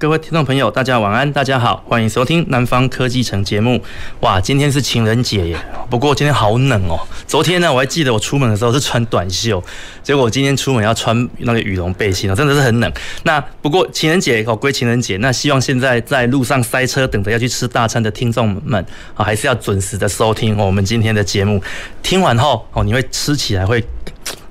各位听众朋友，大家晚安，大家好，欢迎收听南方科技城节目。哇，今天是情人节耶，不过今天好冷哦。昨天呢，我还记得我出门的时候是穿短袖，结果我今天出门要穿那个羽绒背心哦，真的是很冷。那不过情人节哦，归情人节，那希望现在在路上塞车等着要去吃大餐的听众们啊，还是要准时的收听我们今天的节目。听完后哦，你会吃起来会。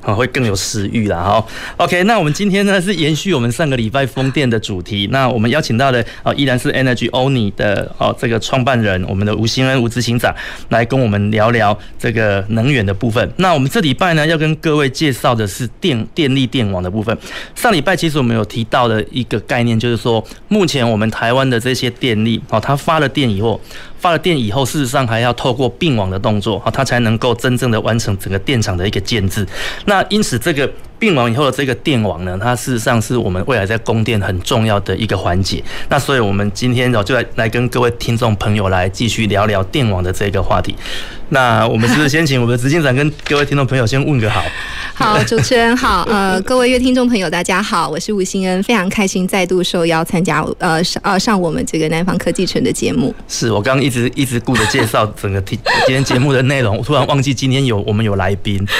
啊，会更有食欲啦哈。OK，那我们今天呢是延续我们上个礼拜风电的主题。那我们邀请到的啊，依然是 Energy Oni 的哦这个创办人，我们的吴兴恩吴执行长来跟我们聊聊这个能源的部分。那我们这礼拜呢要跟各位介绍的是电电力电网的部分。上礼拜其实我们有提到的一个概念，就是说目前我们台湾的这些电力哦，它发了电以后。发了电以后，事实上还要透过并网的动作啊，它才能够真正的完成整个电厂的一个建制。那因此这个。并网以后的这个电网呢，它事实上是我们未来在供电很重要的一个环节。那所以，我们今天哦，就来来跟各位听众朋友来继续聊聊电网的这个话题。那我们是不是先请我们的执行长跟各位听众朋友先问个好？好，主持人好，呃，各位乐听众朋友大家好，我是吴兴恩，非常开心再度受邀参加呃上呃上我们这个南方科技城的节目。是我刚刚一直一直顾着介绍整个今天节目的内容，我突然忘记今天有我们有来宾。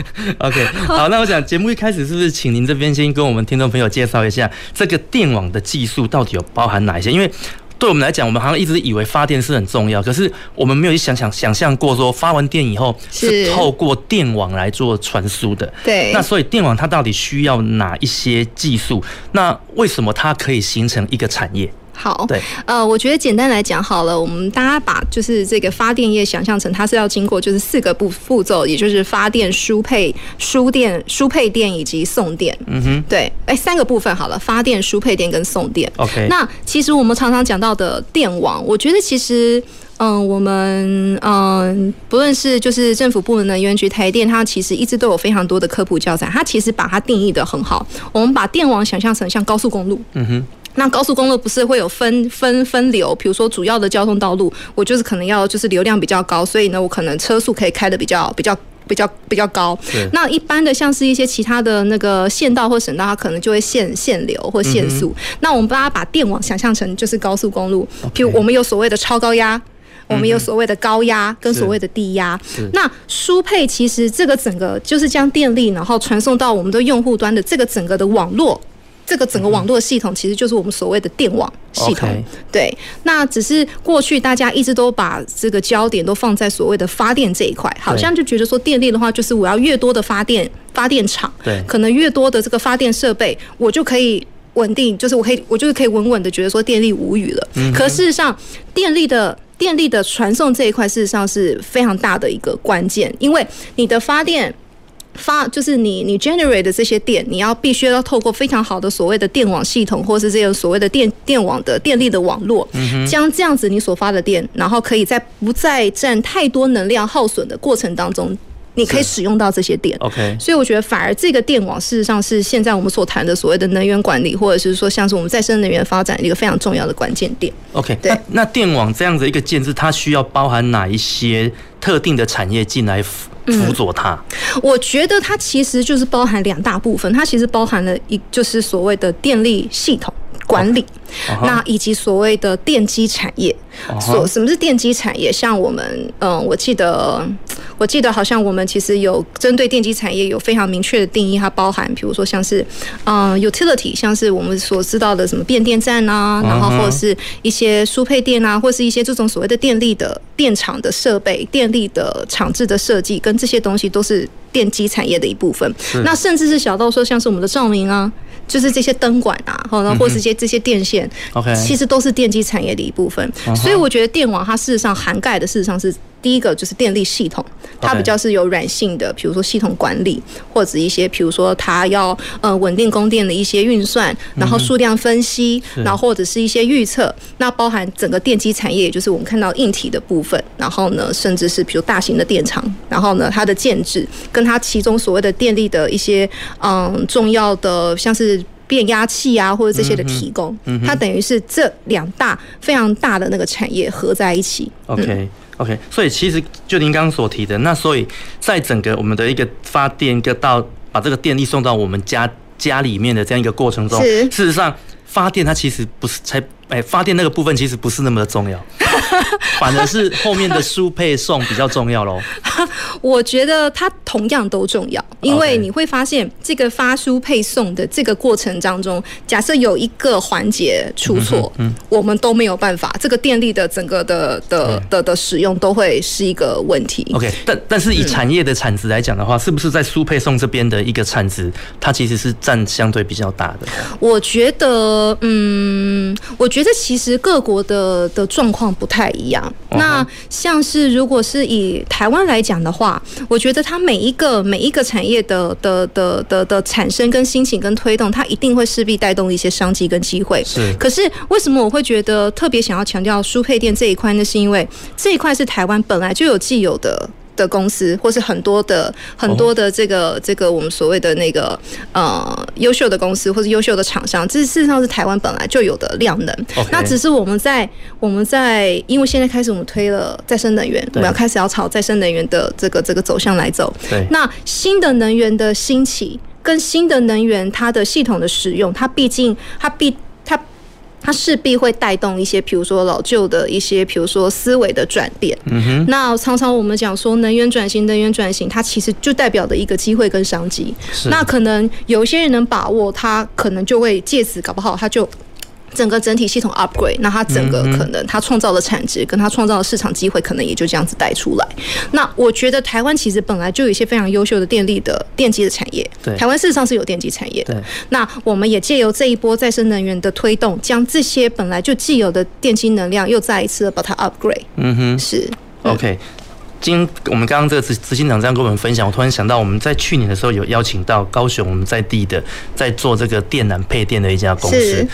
OK，好，那我想。节目一开始是不是请您这边先跟我们听众朋友介绍一下这个电网的技术到底有包含哪一些？因为对我们来讲，我们好像一直以为发电是很重要，可是我们没有想想想象过说发完电以后是透过电网来做传输的。对。那所以电网它到底需要哪一些技术？那为什么它可以形成一个产业？好，对，呃，我觉得简单来讲好了，我们大家把就是这个发电业想象成它是要经过就是四个步步骤，也就是发电、输配、输电、输配电以及送电。嗯哼，对，哎，三个部分好了，发电、输配电跟送电。OK，那其实我们常常讲到的电网，我觉得其实，嗯、呃，我们嗯、呃，不论是就是政府部门的能源局、台电，它其实一直都有非常多的科普教材，它其实把它定义的很好。我们把电网想象成像高速公路。嗯哼。那高速公路不是会有分分分流？比如说主要的交通道路，我就是可能要就是流量比较高，所以呢，我可能车速可以开的比较比较比较比较高。那一般的像是一些其他的那个县道或省道，它可能就会限限流或限速。嗯、那我们把它把电网想象成就是高速公路，譬如我们有所谓的超高压，我们有所谓的高压跟所谓的低压。那输配其实这个整个就是将电力然后传送到我们的用户端的这个整个的网络。这个整个网络系统其实就是我们所谓的电网系统，okay. 对。那只是过去大家一直都把这个焦点都放在所谓的发电这一块，好像就觉得说电力的话，就是我要越多的发电发电厂，对，可能越多的这个发电设备，我就可以稳定，就是我可以我就是可以稳稳的觉得说电力无语了。嗯。可事实上，电力的电力的传送这一块，事实上是非常大的一个关键，因为你的发电。发就是你你 generate 的这些电，你要必须要透过非常好的所谓的电网系统，或是这个所谓的电电网的电力的网络，将这样子你所发的电，然后可以在不再占太多能量耗损的过程当中，你可以使用到这些电。OK，所以我觉得反而这个电网事实上是现在我们所谈的所谓的能源管理，或者是说像是我们再生能源发展一个非常重要的关键点。OK，对，那那电网这样子一个建制，它需要包含哪一些特定的产业进来？辅佐它，我觉得它其实就是包含两大部分，它其实包含了一就是所谓的电力系统管理。那以及所谓的电机产业，所什么是电机产业？像我们，嗯，我记得，我记得好像我们其实有针对电机产业有非常明确的定义，它包含，比如说像是，嗯，utility，像是我们所知道的什么变电站啊，然后或者是一些输配电啊，或是一些这种所谓的电力的电厂的设备、电力的厂制的设计，跟这些东西都是电机产业的一部分。那甚至是小到说像是我们的照明啊。就是这些灯管啊，然后或是些这些电线，OK，其实都是电机产业的一部分。所以我觉得电网它事实上涵盖的事实上是第一个就是电力系统，它比较是有软性的，比如说系统管理，或者一些，比如说它要呃稳定供电的一些运算，然后数量分析，然后或者是一些预测。那包含整个电机产业，也就是我们看到硬体的部分，然后呢，甚至是比如大型的电厂，然后呢，它的建制跟它其中所谓的电力的一些嗯重要的，像是变压器啊，或者这些的提供，它等于是这两大非常大的那个产业合在一起。OK。OK，所以其实就您刚刚所提的，那所以在整个我们的一个发电一个到把这个电力送到我们家家里面的这样一个过程中，事实上发电它其实不是才。哎，发电那个部分其实不是那么的重要，反而是后面的输配送比较重要喽。我觉得它同样都重要，因为你会发现这个发输配送的这个过程当中，假设有一个环节出错，嗯，我们都没有办法，这个电力的整个的的的的使用都会是一个问题。OK，但但是以产业的产值来讲的话，是不是在输配送这边的一个产值，它其实是占相对比较大的？我觉得，嗯，我觉得。觉得其实各国的的状况不太一样。那像是如果是以台湾来讲的话，我觉得它每一个每一个产业的的的的的产生跟心情跟推动，它一定会势必带动一些商机跟机会。是。可是为什么我会觉得特别想要强调输配电这一块呢？是因为这一块是台湾本来就有既有的。的公司，或是很多的很多的这个、oh. 这个我们所谓的那个呃优秀的公司，或是优秀的厂商，这事实上是台湾本来就有的量能。那只是我们在我们在因为现在开始我们推了再生能源，我们要开始要朝再生能源的这个这个走向来走。对，那新的能源的兴起跟新的能源它的系统的使用，它毕竟它必。它势必会带动一些，比如说老旧的一些，比如说思维的转变。嗯哼。那常常我们讲说能源转型，能源转型，它其实就代表的一个机会跟商机。是。那可能有些人能把握，他可能就会借此搞不好他就。整个整体系统 upgrade，那它整个可能它创造的产值跟它创造的市场机会，可能也就这样子带出来。那我觉得台湾其实本来就有一些非常优秀的电力的电机的产业，对，台湾事实上是有电机产业的。那我们也借由这一波再生能源的推动，将这些本来就既有的电机能量又再一次的把它 upgrade。嗯哼，是。OK，今我们刚刚这个执执行长这样跟我们分享，我突然想到，我们在去年的时候有邀请到高雄我们在地的在做这个电缆配电的一家公司。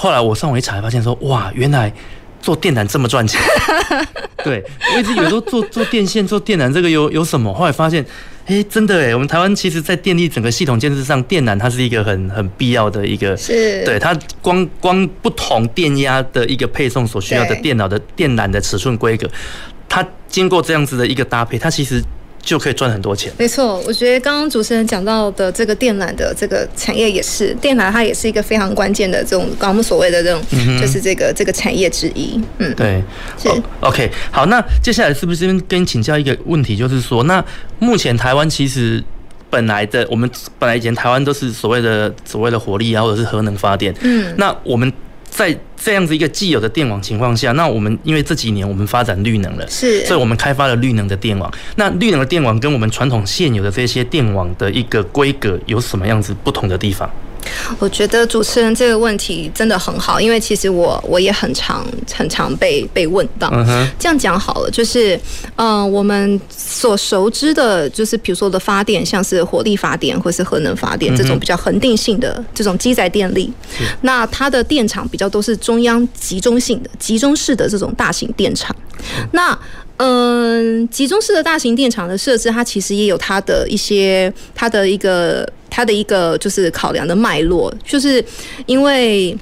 后来我上网一查，发现说哇，原来做电缆这么赚钱。对，我一直以为说做做电线、做电缆这个有有什么？后来发现，哎，真的哎，我们台湾其实在电力整个系统建设上，电缆它是一个很很必要的一个。是。对，它光光不同电压的一个配送所需要的电脑的电缆的尺寸规格，它经过这样子的一个搭配，它其实。就可以赚很多钱。没错，我觉得刚刚主持人讲到的这个电缆的这个产业也是，电缆它也是一个非常关键的这种，我们所谓的这种，就是这个这个产业之一。嗯，对，是。OK，好，那接下来是不是跟你请教一个问题，就是说，那目前台湾其实本来的我们本来以前台湾都是所谓的所谓的火力啊，或者是核能发电。嗯，那我们。在这样子一个既有的电网情况下，那我们因为这几年我们发展绿能了，是，所以我们开发了绿能的电网。那绿能的电网跟我们传统现有的这些电网的一个规格有什么样子不同的地方？我觉得主持人这个问题真的很好，因为其实我我也很常很常被被问到。这样讲好了，就是嗯、呃，我们所熟知的，就是比如说的发电，像是火力发电或是核能发电这种比较恒定性的这种机载电力，那它的电厂比较都是中央集中性的、集中式的这种大型电厂。那嗯，集中式的大型电厂的设置，它其实也有它的一些它的一个。它的一个就是考量的脉络，就是因为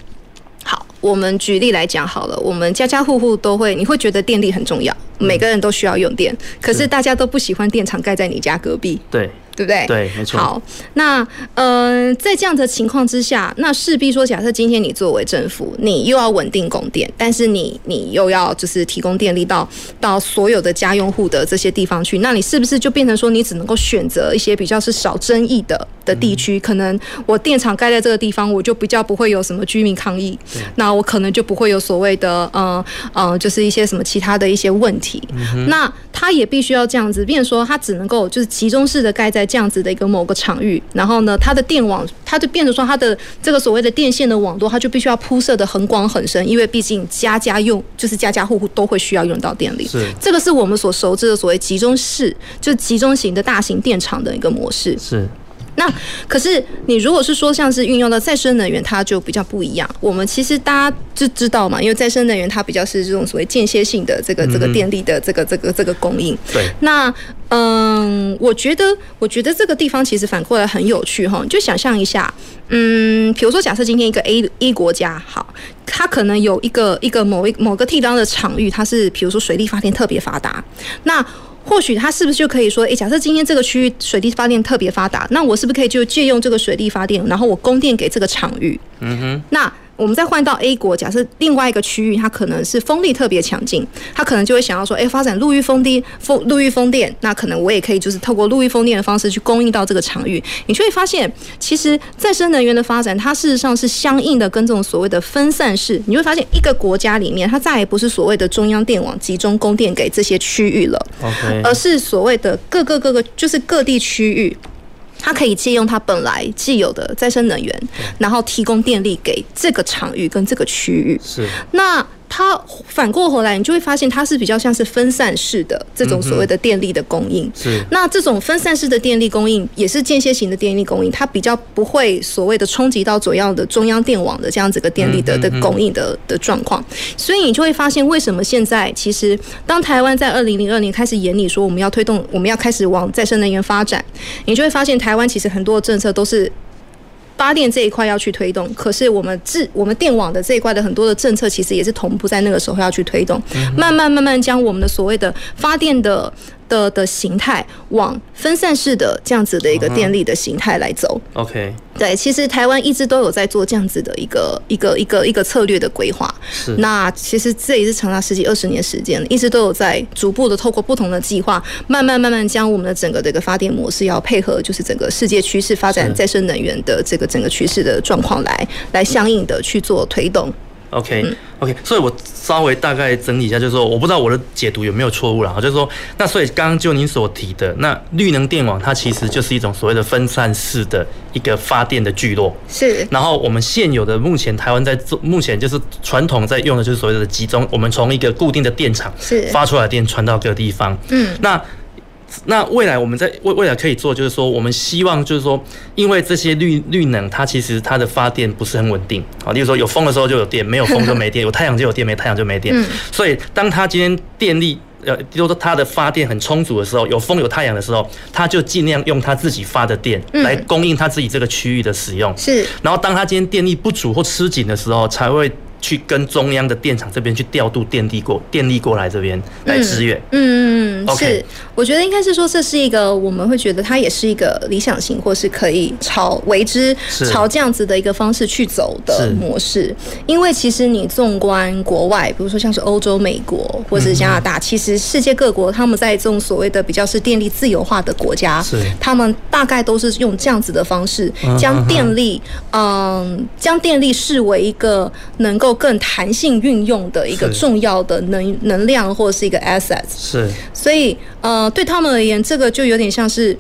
好，我们举例来讲好了，我们家家户户都会，你会觉得电力很重要，每个人都需要用电，可是大家都不喜欢电厂盖在你家隔壁，对。对不对？对，没错。好，那呃，在这样的情况之下，那势必说，假设今天你作为政府，你又要稳定供电，但是你你又要就是提供电力到到所有的家用户的这些地方去，那你是不是就变成说，你只能够选择一些比较是少争议的的地区？可能我电厂盖在这个地方，我就比较不会有什么居民抗议，那我可能就不会有所谓的嗯嗯，就是一些什么其他的一些问题。那他也必须要这样子，变成说他只能够就是集中式的盖在。在这样子的一个某个场域，然后呢，它的电网，它就变成说它的这个所谓的电线的网络，它就必须要铺设的很广很深，因为毕竟家家用，就是家家户户都会需要用到电力。是，这个是我们所熟知的所谓集中式，就是集中型的大型电厂的一个模式。是。那可是你如果是说像是运用到再生能源，它就比较不一样。我们其实大家就知道嘛，因为再生能源它比较是这种所谓间歇性的这个这个电力的这个这个这个供应。对。那嗯，我觉得我觉得这个地方其实反过来很有趣哈，就想象一下，嗯，比如说假设今天一个 A A 国家，好，它可能有一个一个某一某个地方的场域，它是比如说水力发电特别发达，那。或许他是不是就可以说，诶，假设今天这个区域水力发电特别发达，那我是不是可以就借用这个水力发电，然后我供电给这个场域？嗯哼，那。我们再换到 A 国，假设另外一个区域，它可能是风力特别强劲，它可能就会想要说，哎，发展陆域风电，风陆域风电，那可能我也可以就是透过陆域风电的方式去供应到这个场域。你就会发现，其实再生能源的发展，它事实上是相应的跟这种所谓的分散式。你会发现，一个国家里面，它再也不是所谓的中央电网集中供电给这些区域了而是所谓的各个各个就是各地区域。它可以借用它本来既有的再生能源，然后提供电力给这个场域跟这个区域。是那。它反过头来，你就会发现它是比较像是分散式的这种所谓的电力的供应。是。那这种分散式的电力供应也是间歇型的电力供应，它比较不会所谓的冲击到主要的中央电网的这样子个电力的的供应的的状况。所以你就会发现，为什么现在其实当台湾在二零零二年开始研拟说我们要推动，我们要开始往再生能源发展，你就会发现台湾其实很多的政策都是。发电这一块要去推动，可是我们自我们电网的这一块的很多的政策，其实也是同步在那个时候要去推动，慢慢慢慢将我们的所谓的发电的。的的形态往分散式的这样子的一个电力的形态来走。OK，对，其实台湾一直都有在做这样子的一个一个一个一个策略的规划。是。那其实这也是长达十几二十年时间，一直都有在逐步的透过不同的计划，慢慢慢慢将我们的整个这个发电模式要配合，就是整个世界趋势发展再生能源的这个整个趋势的状况来来相应的去做推动。OK，OK，、okay, okay, 所以我稍微大概整理一下，就是说，我不知道我的解读有没有错误了哈，就是说，那所以刚刚就您所提的，那绿能电网它其实就是一种所谓的分散式的一个发电的聚落，是。然后我们现有的目前台湾在做，目前就是传统在用的就是所谓的集中，我们从一个固定的电厂是发出来的电传到各个地方，嗯，那。那未来我们在未未来可以做，就是说，我们希望就是说，因为这些绿绿能，它其实它的发电不是很稳定啊。例如说，有风的时候就有电，没有风就没电；有太阳就有电，没太阳就没电。所以，当它今天电力呃，就是说它的发电很充足的时候，有风有太阳的时候，它就尽量用它自己发的电来供应它自己这个区域的使用。是。然后，当它今天电力不足或吃紧的时候，才会。去跟中央的电厂这边去调度电力过电力过来这边来支援。嗯嗯，是，我觉得应该是说，这是一个我们会觉得它也是一个理想型，或是可以朝为之朝这样子的一个方式去走的模式。因为其实你纵观国外，比如说像是欧洲、美国或是加拿大，其实世界各国他们在这种所谓的比较是电力自由化的国家，是他们大概都是用这样子的方式将电力，嗯，将电力视为一个能够。更弹性运用的一个重要的能能量或者是一个 asset，是，所以呃，对他们而言，这个就有点像是，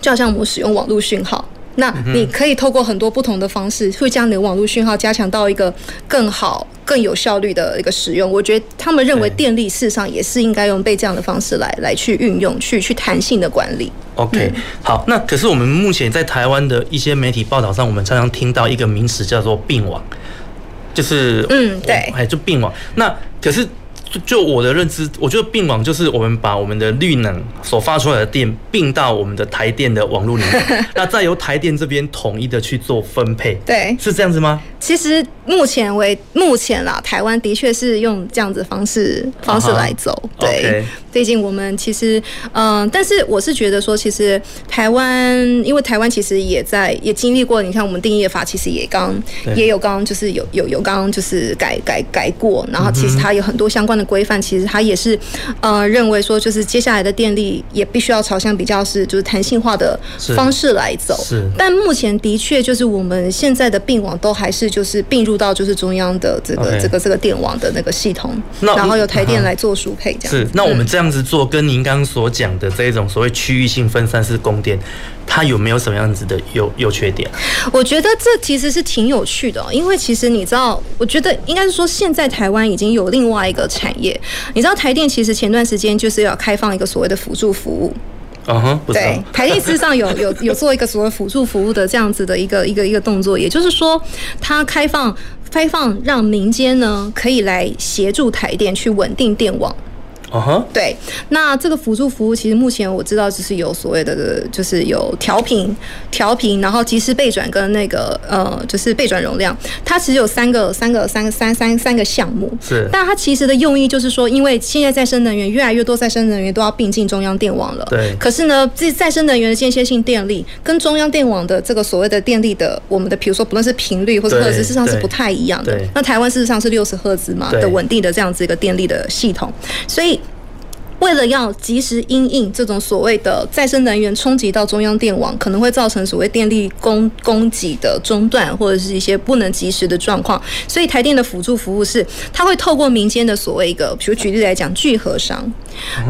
就好像我们使用网络讯号，那你可以透过很多不同的方式，会将你的网络讯号加强到一个更好、更有效率的一个使用。我觉得他们认为电力事实上也是应该用被这样的方式来来去运用，去去弹性的管理。OK，好，那可是我们目前在台湾的一些媒体报道上，我们常常听到一个名词叫做并网。就是嗯，对，哎，就病嘛。那可是就就我的认知，我觉得并网就是我们把我们的绿能所发出来的电并到我们的台电的网络里面，那再由台电这边统一的去做分配。对，是这样子吗？其实目前为目前啦，台湾的确是用这样子方式方式来走。Uh huh. 对。毕竟我们其实，嗯、呃，但是我是觉得说，其实台湾，因为台湾其实也在也经历过，你看我们定义法其实也刚也有刚就是有有有刚就是改改改过，然后其实它有很多相关的的规范，其实它也是呃认为说，就是接下来的电力也必须要朝向比较是就是弹性化的方式来走。是，但目前的确就是我们现在的并网都还是就是并入到就是中央的这个这个这个电网的那个系统，然后由台电来做输配这样。是，那我们这样子做，跟您刚刚所讲的这一种所谓区域性分散式供电，它有没有什么样子的优优缺点？我觉得这其实是挺有趣的，因为其实你知道，我觉得应该是说，现在台湾已经有另外一个产业。你知道台电其实前段时间就是要开放一个所谓的辅助服务。嗯哼，对，台电事实上有 有有做一个所谓辅助服务的这样子的一个一个一个动作，也就是说，它开放开放让民间呢可以来协助台电去稳定电网。哦哈，对，那这个辅助服务其实目前我知道就是有所谓的，就是有调频、调频，然后即时备转跟那个呃，就是备转容量，它其实有三个、三个、三个、三三三个项目。是，但它其实的用意就是说，因为现在再生能源越来越多，再生能源都要并进中央电网了。对。可是呢，这再生能源的间歇性电力跟中央电网的这个所谓的电力的，我们的比如说不论是频率或者赫兹，事实上是不太一样的。那台湾事实上是六十赫兹嘛的稳定的这样子一个电力的系统，所以。为了要及时应应这种所谓的再生能源冲击到中央电网，可能会造成所谓电力供供给的中断，或者是一些不能及时的状况。所以台电的辅助服务是，它会透过民间的所谓一个，比如举例来讲，聚合商。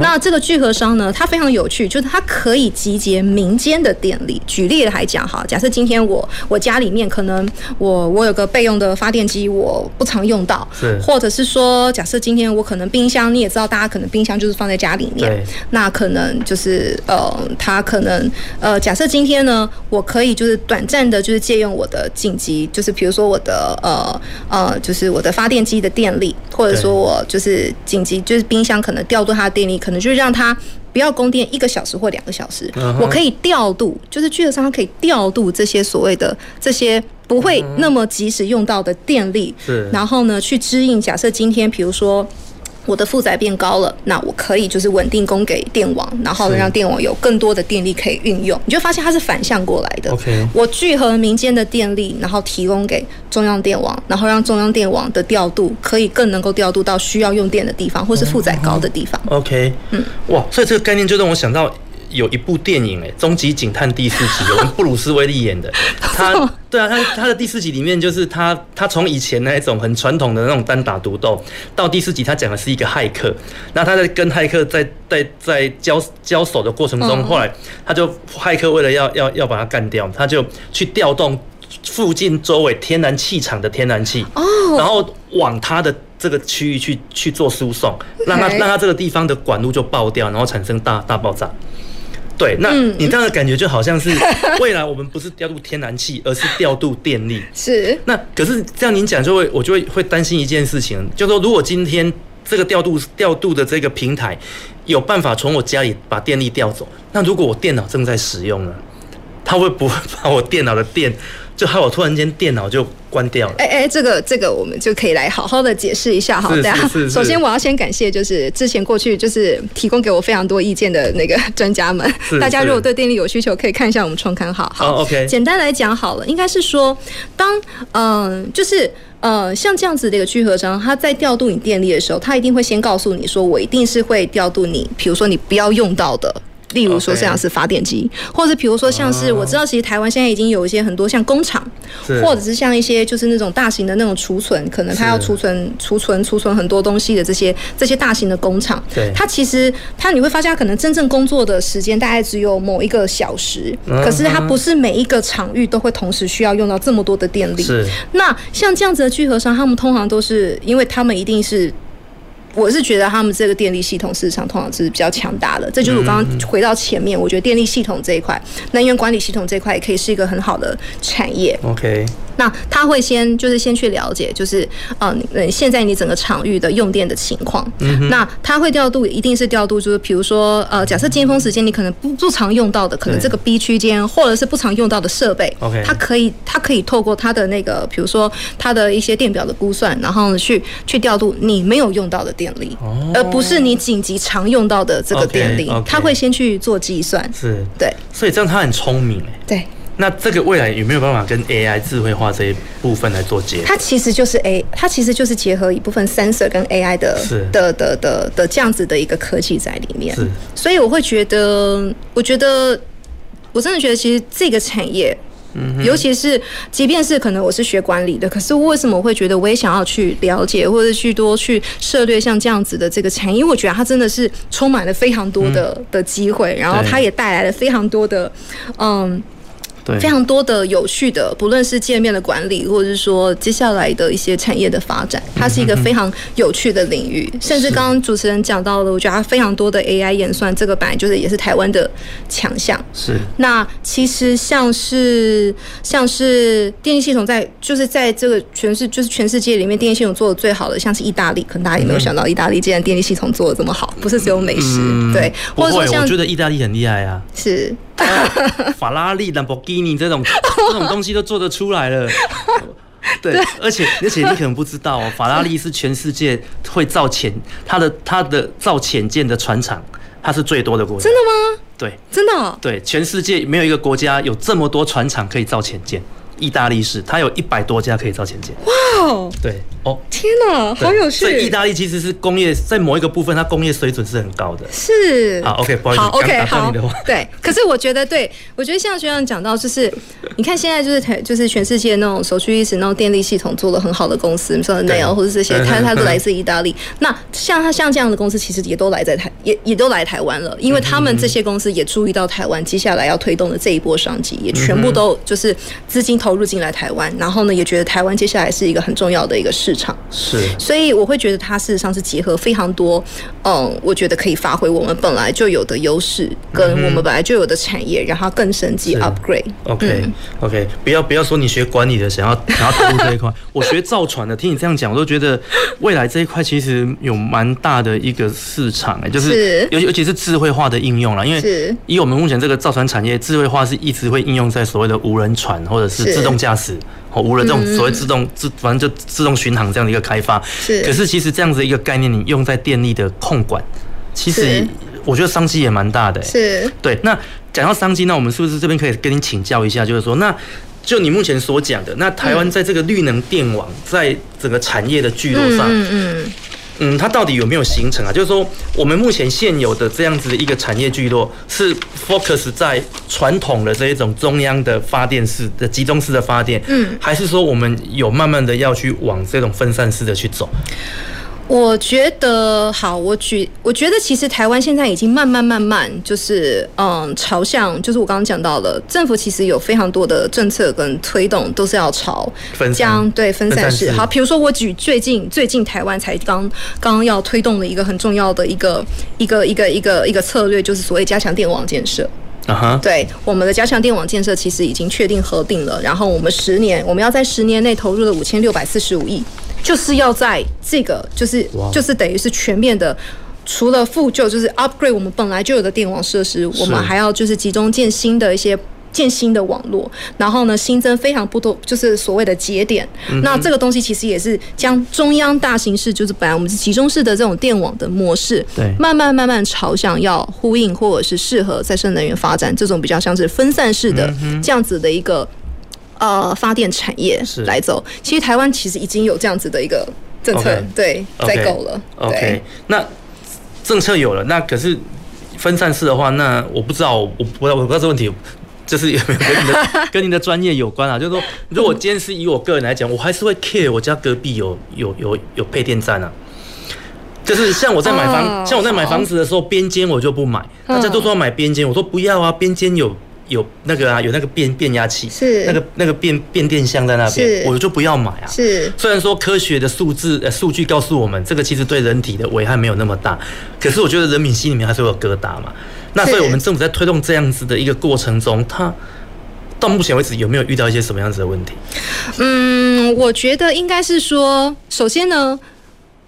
那这个聚合商呢，它非常有趣，就是它可以集结民间的电力。举例来讲，哈，假设今天我我家里面可能我我有个备用的发电机，我不常用到，或者是说，假设今天我可能冰箱，你也知道，大家可能冰箱就是放在。家里面，那可能就是呃，他可能呃，假设今天呢，我可以就是短暂的，就是借用我的紧急，就是比如说我的呃呃，就是我的发电机的电力，或者说我就是紧急，就是冰箱可能调度它的电力，可能就是让它不要供电一个小时或两个小时，我可以调度，就是聚合商可以调度这些所谓的这些不会那么及时用到的电力，然后呢去支应。假设今天比如说。我的负载变高了，那我可以就是稳定供给电网，然后让电网有更多的电力可以运用。你就发现它是反向过来的。OK，我聚合民间的电力，然后提供给中央电网，然后让中央电网的调度可以更能够调度到需要用电的地方，或是负载高的地方。OK，嗯，哇，所以这个概念就让我想到。有一部电影哎，《终极警探》第四集，我们布鲁斯威利演的。他，对啊，他他的第四集里面就是他，他从以前那一种很传统的那种单打独斗，到第四集他讲的是一个骇客。那他在跟骇客在在在交交手的过程中，后来他就骇客为了要要要把他干掉，他就去调动附近周围天然气场的天然气，然后往他的这个区域去去做输送，让他让他这个地方的管路就爆掉，然后产生大大爆炸。对，那你这样的感觉就好像是 未来我们不是调度天然气，而是调度电力。是。那可是这样您讲就会，我就会会担心一件事情，就是说如果今天这个调度调度的这个平台有办法从我家里把电力调走，那如果我电脑正在使用呢，它会不会把我电脑的电？就害我突然间电脑就关掉了。哎哎，这个这个我们就可以来好好的解释一下哈。大家首先我要先感谢，就是之前过去就是提供给我非常多意见的那个专家们。大家如果对电力有需求，可以看一下我们创刊号。好，OK。简单来讲好了，应该是说，当嗯，就是呃，像这样子的一个聚合商，他在调度你电力的时候，他一定会先告诉你说，我一定是会调度你，比如说你不要用到的。例如说像是发电机.或者比如说像是我知道，其实台湾现在已经有一些很多像工厂，或者是像一些就是那种大型的那种储存，可能它要储存储存储存很多东西的这些这些大型的工厂，对，它其实它你会发现它可能真正工作的时间大概只有某一个小时，可是它不是每一个场域都会同时需要用到这么多的电力。是，那像这样子的聚合商，他们通常都是因为他们一定是。我是觉得他们这个电力系统市场通常是比较强大的，这就是我刚刚回到前面，我觉得电力系统这一块、能源管理系统这一块也可以是一个很好的产业。OK。那他会先就是先去了解，就是呃，现在你整个场域的用电的情况。嗯。那他会调度，一定是调度，就是比如说呃，假设尖峰时间你可能不不常用到的，可能这个 B 区间或者是不常用到的设备。OK。它可以，它可以透过它的那个，比如说它的一些电表的估算，然后去去调度你没有用到的电力，而不是你紧急常用到的这个电力。它会先去做计算。是。对。所以这样他很聪明哎。对。那这个未来有没有办法跟 AI 智慧化这一部分来做结合？它其实就是 A，它其实就是结合一部分 sensor 跟 AI 的的的的的这样子的一个科技在里面。是，所以我会觉得，我觉得我真的觉得，其实这个产业。嗯，尤其是，即便是可能我是学管理的，可是为什么我会觉得我也想要去了解，或者去多去涉猎像这样子的这个产业？因为我觉得它真的是充满了非常多的的机会，然后它也带来了非常多的，嗯。非常多的有趣的，不论是界面的管理，或者是说接下来的一些产业的发展，它是一个非常有趣的领域。甚至刚刚主持人讲到了，我觉得它非常多的 AI 演算，这个本来就是也是台湾的强项。是。那其实像是像是电力系统在就是在这个全世就是全世界里面电力系统做的最好的，像是意大利，可能大家也没有想到，意大利竟然电力系统做的这么好，不是只有美食，对。或者说像我觉得意大利很厉害啊。是。法拉利、兰博基尼这种 这种东西都做得出来了，对，而且而且你可能不知道哦，法拉利是全世界会造潜，它的它的造潜舰的船厂，它是最多的国家。真的吗？对，真的。对，全世界没有一个国家有这么多船厂可以造潜舰。意大利是，它有一百多家可以造潜舰。哇哦！对哦，天哪，好有趣！所以意大利其实是工业在某一个部分，它工业水准是很高的。是。好，OK，不好意思，好，OK，好。对，可是我觉得，对我觉得像学长讲到，就是 你看现在就是台，就是全世界那种首屈一指那种电力系统做的很好的公司，你说 Enel 或者这些，它它都来自意大利。那像它像这样的公司，其实也都来在台，也也都来台湾了，因为他们这些公司也注意到台湾接下来要推动的这一波商机，也全部都就是资金投。投入进来台湾，然后呢，也觉得台湾接下来是一个很重要的一个市场，是，所以我会觉得它事实上是结合非常多，嗯，我觉得可以发挥我们本来就有的优势，跟我们本来就有的产业，让它更升级 upgrade。OK OK，不要不要说你学管理的想要想要投入这一块，我学造船的，听你这样讲，我都觉得未来这一块其实有蛮大的一个市场哎，就是尤尤其是智慧化的应用了，因为以我们目前这个造船产业，智慧化是一直会应用在所谓的无人船或者是。自动驾驶哦，无人这种所谓自动自，反正就自动巡航这样的一个开发。是。可是其实这样子一个概念，你用在电力的控管，其实我觉得商机也蛮大的。是。对。那讲到商机，那我们是不是这边可以跟您请教一下？就是说，那就你目前所讲的，那台湾在这个绿能电网，在整个产业的聚落上，嗯嗯。嗯，它到底有没有形成啊？就是说，我们目前现有的这样子的一个产业聚落，是 focus 在传统的这一种中央的发电式的集中式的发电，嗯，还是说我们有慢慢的要去往这种分散式的去走？我觉得好，我举，我觉得其实台湾现在已经慢慢慢慢就是嗯朝向，就是我刚刚讲到了，政府其实有非常多的政策跟推动都是要朝将对分散式。好，比如说我举最近最近台湾才刚刚要推动的一个很重要的一个一个一个一个一个策略，就是所谓加强电网建设。啊哈，对，我们的加强电网建设其实已经确定核定了，然后我们十年我们要在十年内投入了五千六百四十五亿。就是要在这个，就是就是等于是全面的，除了复旧，就是 upgrade 我们本来就有的电网设施，我们还要就是集中建新的一些建新的网络，然后呢新增非常不多，就是所谓的节点。那这个东西其实也是将中央大型式，就是本来我们是集中式的这种电网的模式，对，慢慢慢慢朝向要呼应或者是适合再生能源发展这种比较像是分散式的这样子的一个。呃，发电产业来走，其实台湾其实已经有这样子的一个政策，okay, 对，在够了。OK，那政策有了，那可是分散式的话，那我不知道，我不知道，我不知道这个问题就是有没有跟你的 跟你的专业有关啊？就是说，如果今天是以我个人来讲，我还是会 care 我家隔壁有有有有配电站啊。就是像我在买房，oh, 像我在买房子的时候，边间我就不买，大家都说要买边间，我说不要啊，边间有。有那个啊，有那个变变压器，是那个那个变变电箱在那边，我就不要买啊。是虽然说科学的数字呃数据告诉我们，这个其实对人体的危害没有那么大，可是我觉得人民心里面还是会有疙瘩嘛。那所以我们政府在推动这样子的一个过程中，它到目前为止有没有遇到一些什么样子的问题？嗯，我觉得应该是说，首先呢。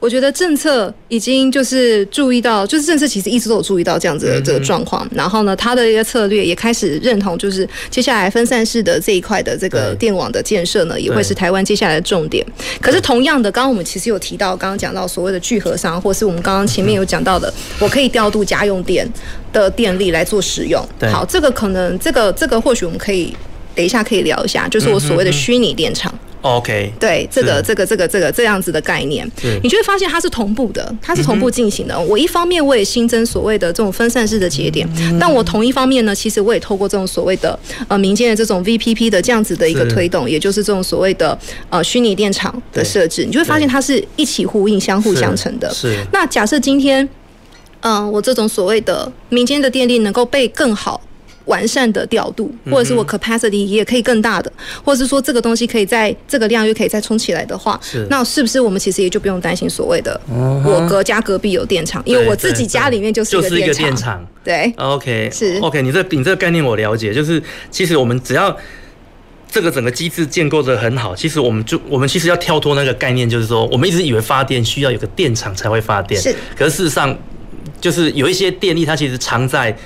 我觉得政策已经就是注意到，就是政策其实一直都有注意到这样子的这个状况。然后呢，它的一个策略也开始认同，就是接下来分散式的这一块的这个电网的建设呢，也会是台湾接下来的重点。可是同样的，刚刚我们其实有提到，刚刚讲到所谓的聚合商，或是我们刚刚前面有讲到的，我可以调度家用电的电力来做使用。好，这个可能这个这个或许我们可以。等一下可以聊一下，就是我所谓的虚拟电厂。OK，对，这个这个这个这个这样子的概念，你就会发现它是同步的，它是同步进行的。我一方面我也新增所谓的这种分散式的节点，但我同一方面呢，其实我也透过这种所谓的呃民间的这种 VPP 的这样子的一个推动，也就是这种所谓的呃虚拟电厂的设置，你就会发现它是一起呼应、相互相成的。是。那假设今天，嗯，我这种所谓的民间的电力能够被更好。完善的调度，或者是我 capacity 也可以更大的，或者是说这个东西可以在这个量又可以再冲起来的话，是。那是不是我们其实也就不用担心所谓的我隔家隔壁有电厂，因为我自己家里面就是一个电厂。对，OK，是。OK，你这你这个概念我了解，就是其实我们只要这个整个机制建构的很好，其实我们就我们其实要跳脱那个概念，就是说我们一直以为发电需要有个电厂才会发电，是，可是事实上就是有一些电力它其实藏在。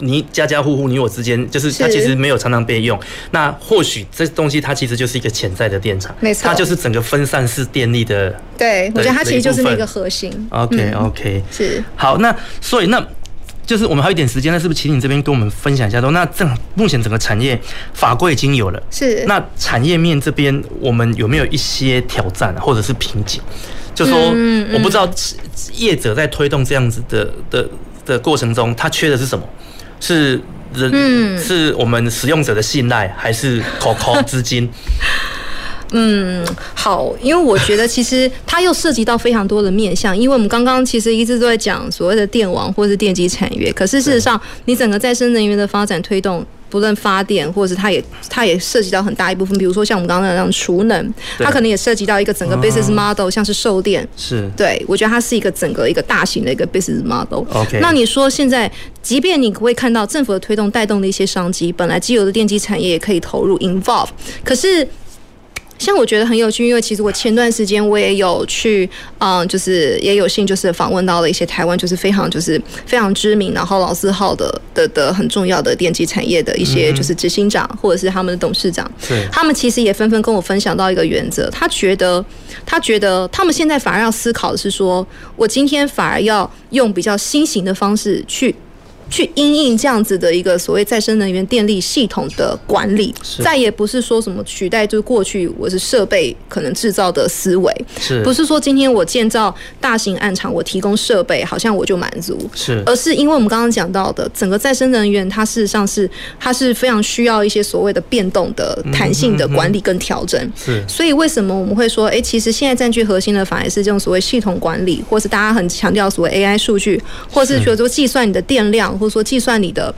你家家户户，你我之间，就是它其实没有常常被用。那或许这东西它其实就是一个潜在的电厂，没错，它就是整个分散式电力的。对，我觉得它其实就是那个核心。OK OK，是。好，那所以那就是我们还有一点时间，那是不是请你这边跟我们分享一下？说那正目前整个产业法规已经有了，是。那产业面这边我们有没有一些挑战或者是瓶颈？就说我不知道业者在推动这样子的的的过程中，他缺的是什么？是人，嗯，是我们使用者的信赖，还是口口资金？嗯，好，因为我觉得其实它又涉及到非常多的面向，因为我们刚刚其实一直都在讲所谓的电网或者是电机产业，可是事实上，你整个再生能源的发展推动。不论发电，或者是它也它也涉及到很大一部分，比如说像我们刚刚那样储能，它可能也涉及到一个整个 business model，像是售电，是对，我觉得它是一个整个一个大型的一个 business model。OK，那你说现在，即便你会看到政府的推动带动的一些商机，本来既有的电机产业也可以投入 involve，可是。像我觉得很有趣，因为其实我前段时间我也有去，嗯，就是也有幸就是访问到了一些台湾就是非常就是非常知名，然后老字号的的的很重要的电机产业的一些就是执行长或者是他们的董事长，他们其实也纷纷跟我分享到一个原则，他觉得他觉得他们现在反而要思考的是说，我今天反而要用比较新型的方式去。去因应这样子的一个所谓再生能源电力系统的管理，再也不是说什么取代，就是过去我是设备可能制造的思维，是。不是说今天我建造大型案场，我提供设备，好像我就满足，是，而是因为我们刚刚讲到的整个再生能源，它事实上是它是非常需要一些所谓的变动的弹性的管理跟调整，是，所以为什么我们会说，哎，其实现在占据核心的反而是这种所谓系统管理，或是大家很强调所谓 AI 数据，或是。觉得说计算你的电量。或者说计算你的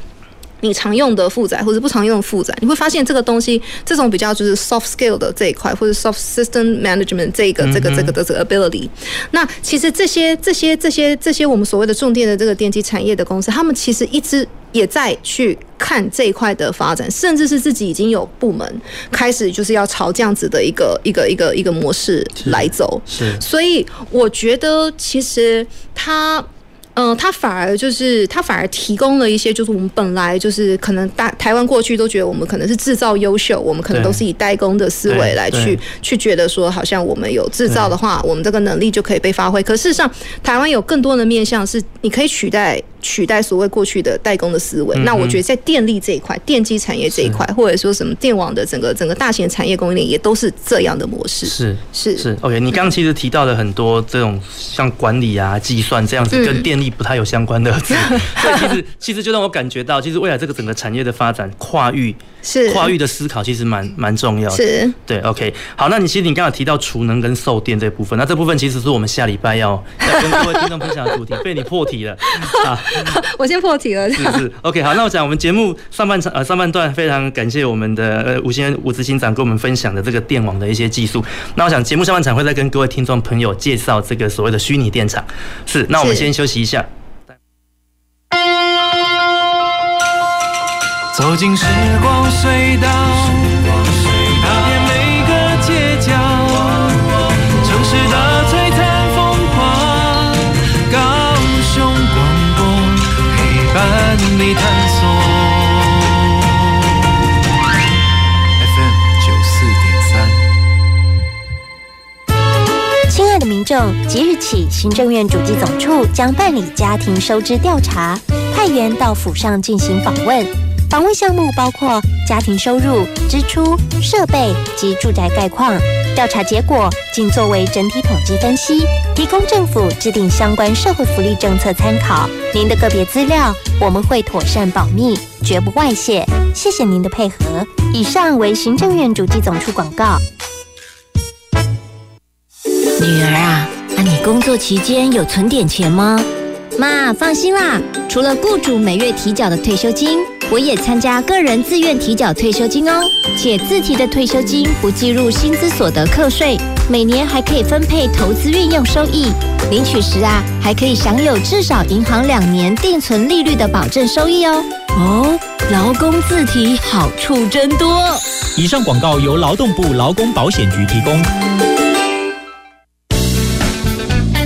你常用的负载或者不常用的负载，你会发现这个东西，这种比较就是 soft skill 的这一块，或者 soft system management 这个这个这个的这个 ability。那其实这些这些这些这些我们所谓的重电的这个电机产业的公司，他们其实一直也在去看这一块的发展，甚至是自己已经有部门开始就是要朝这样子的一个一个一个一个模式来走。是，所以我觉得其实他。嗯，他反而就是他反而提供了一些，就是我们本来就是可能大台湾过去都觉得我们可能是制造优秀，我们可能都是以代工的思维来去去觉得说，好像我们有制造的话，我们这个能力就可以被发挥。可事实上，台湾有更多的面向是你可以取代。取代所谓过去的代工的思维，那我觉得在电力这一块、电机产业这一块，或者说什么电网的整个整个大型产业供应链，也都是这样的模式。是是是，OK。你刚刚其实提到了很多这种像管理啊、计算这样子跟电不太有相关的，所以其实其实就让我感觉到，其实未来这个整个产业的发展跨域。是跨域的思考，其实蛮蛮重要的。是，对，OK，好，那你其实你刚刚提到储能跟售电这部分，那这部分其实是我们下礼拜要要跟各位听众分享的主题，被你破题了 啊！我先破题了，是是，OK，好，那我讲我们节目上半场呃上半段非常感谢我们的呃吴先吴执行长跟我们分享的这个电网的一些技术。那我想节目下半场会再跟各位听众朋友介绍这个所谓的虚拟电厂。是，那我们先休息一下。走进时光隧道，踏遍每个街角，城市的璀璨风光，高雄广播陪伴你探索。FM 九四点三。亲爱的民众，即日起，行政院主计总处将办理家庭收支调查，派员到府上进行访问。访问项目包括家庭收入、支出、设备及住宅概况。调查结果仅作为整体统计分析，提供政府制定相关社会福利政策参考。您的个别资料我们会妥善保密，绝不外泄。谢谢您的配合。以上为行政院主计总处广告。女儿啊，那你工作期间有存点钱吗？妈，放心啦，除了雇主每月提缴的退休金，我也参加个人自愿提缴退休金哦。且自提的退休金不计入薪资所得课税，每年还可以分配投资运用收益。领取时啊，还可以享有至少银行两年定存利率的保证收益哦。哦，劳工自提好处真多。以上广告由劳动部劳工保险局提供。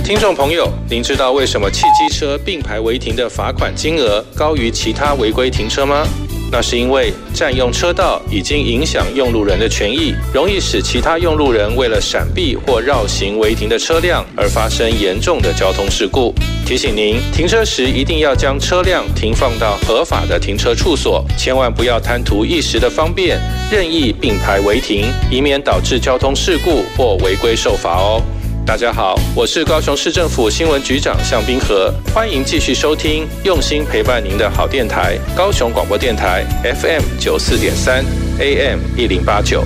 听众朋友，您知道为什么汽机车并排违停的罚款金额高于其他违规停车吗？那是因为占用车道已经影响用路人的权益，容易使其他用路人为了闪避或绕行违停的车辆而发生严重的交通事故。提醒您，停车时一定要将车辆停放到合法的停车处所，千万不要贪图一时的方便，任意并排违停，以免导致交通事故或违规受罚哦。大家好，我是高雄市政府新闻局长向冰河，欢迎继续收听用心陪伴您的好电台——高雄广播电台 FM 九四点三 AM 一零八九。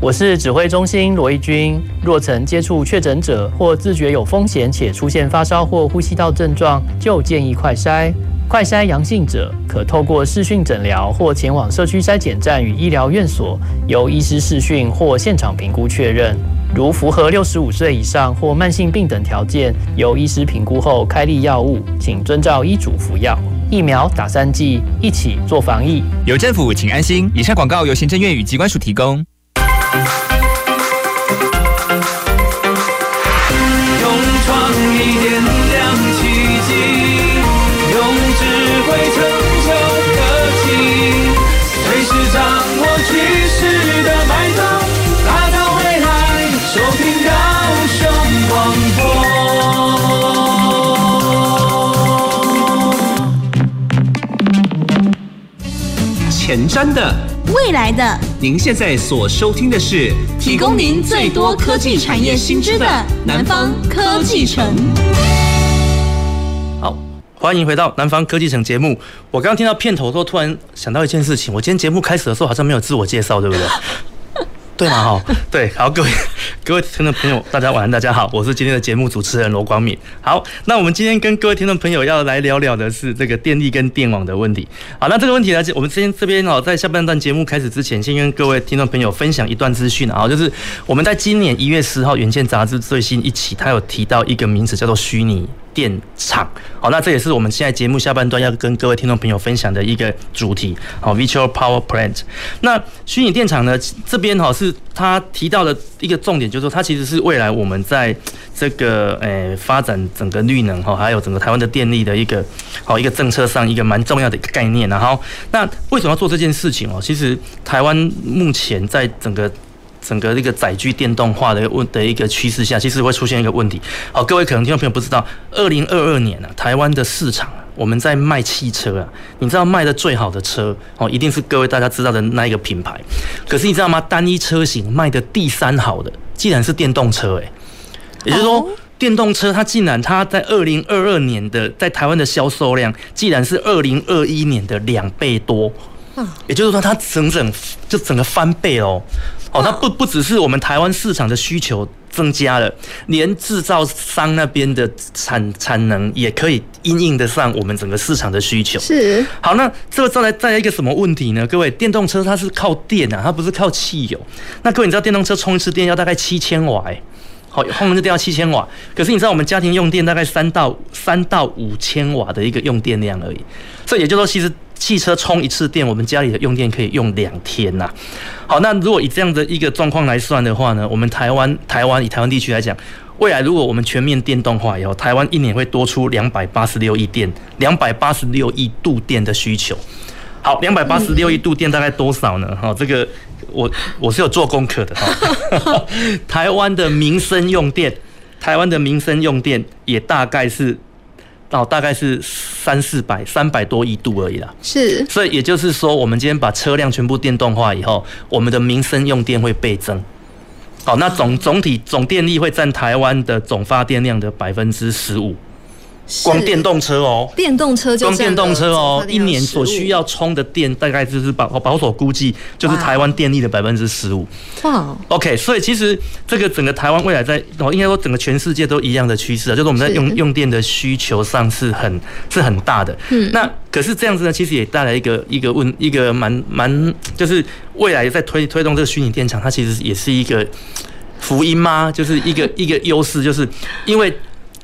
我是指挥中心罗一军。若曾接触确诊者或自觉有风险且出现发烧或呼吸道症状，就建议快筛。快筛阳性者可透过视讯诊疗或前往社区筛检站与医疗院所，由医师视讯或现场评估确认。如符合六十五岁以上或慢性病等条件，由医师评估后开立药物，请遵照医嘱服药。疫苗打三剂，一起做防疫。有政府，请安心。以上广告由行政院与机关署提供。前瞻的，未来的，您现在所收听的是提供您最多科技产业新知的南方科技城。好，欢迎回到南方科技城节目。我刚刚听到片头，都突然想到一件事情。我今天节目开始的时候好像没有自我介绍，对不对？对嘛？哈，对，好，各位 各位听众朋友，大家晚安，大家好，我是今天的节目主持人罗光敏。好，那我们今天跟各位听众朋友要来聊聊的是这个电力跟电网的问题。好，那这个问题呢，我们先这边哦，在下半段节目开始之前，先跟各位听众朋友分享一段资讯啊，就是我们在今年一月十号，《远见》杂志最新一期，它有提到一个名词叫做虚拟电厂。好，那这也是我们现在节目下半段要跟各位听众朋友分享的一个主题。好，Virtual Power Plant。那虚拟电厂呢，这边哈是他提到的一个重点，就是说它其实是未来我们在这个诶发展整个绿能哈，还有整个台湾的电力的一个好一个政策上一个蛮重要的一个概念。然后，那为什么要做这件事情哦？其实台湾目前在整个整个这个载具电动化的问的一个趋势下，其实会出现一个问题。好，各位可能听众朋友不知道，二零二二年啊，台湾的市场我们在卖汽车啊，你知道卖的最好的车哦，一定是各位大家知道的那一个品牌。可是你知道吗？单一车型卖的第三好的，竟然是电动车诶，也就是说，电动车它竟然它在二零二二年的在台湾的销售量，竟然是二零二一年的两倍多。也就是说，它整整就整个翻倍哦。哦，它不不只是我们台湾市场的需求增加了，连制造商那边的产产能也可以应应得上我们整个市场的需求。是。好，那这个再来再来一个什么问题呢？各位，电动车它是靠电啊，它不是靠汽油。那各位，你知道电动车充一次电要大概七千瓦？哎，好，后面就电要七千瓦。可是你知道我们家庭用电大概三到三到五千瓦的一个用电量而已。这也就是说，其实。汽车充一次电，我们家里的用电可以用两天呐。好，那如果以这样的一个状况来算的话呢，我们台湾台湾以台湾地区来讲，未来如果我们全面电动化以后，台湾一年会多出两百八十六亿电，两百八十六亿度电的需求。好，两百八十六亿度电大概多少呢？哈，这个我我是有做功课的哈。台湾的民生用电，台湾的民生用电也大概是。哦，大概是三四百、三百多亿度而已啦。是，所以也就是说，我们今天把车辆全部电动化以后，我们的民生用电会倍增。好，那总总体总电力会占台湾的总发电量的百分之十五。光电动车哦，电动车就光电动车哦，一年所需要充的电大概就是保保守估计就是台湾电力的百分之十五。哇，OK，所以其实这个整个台湾未来在哦，应该说整个全世界都一样的趋势啊，就是我们在用用电的需求上是很是很大的。嗯，那可是这样子呢，其实也带来一个一个问一个蛮蛮，就是未来在推推动这个虚拟电厂，它其实也是一个福音吗？就是一个一个优势，就是因为。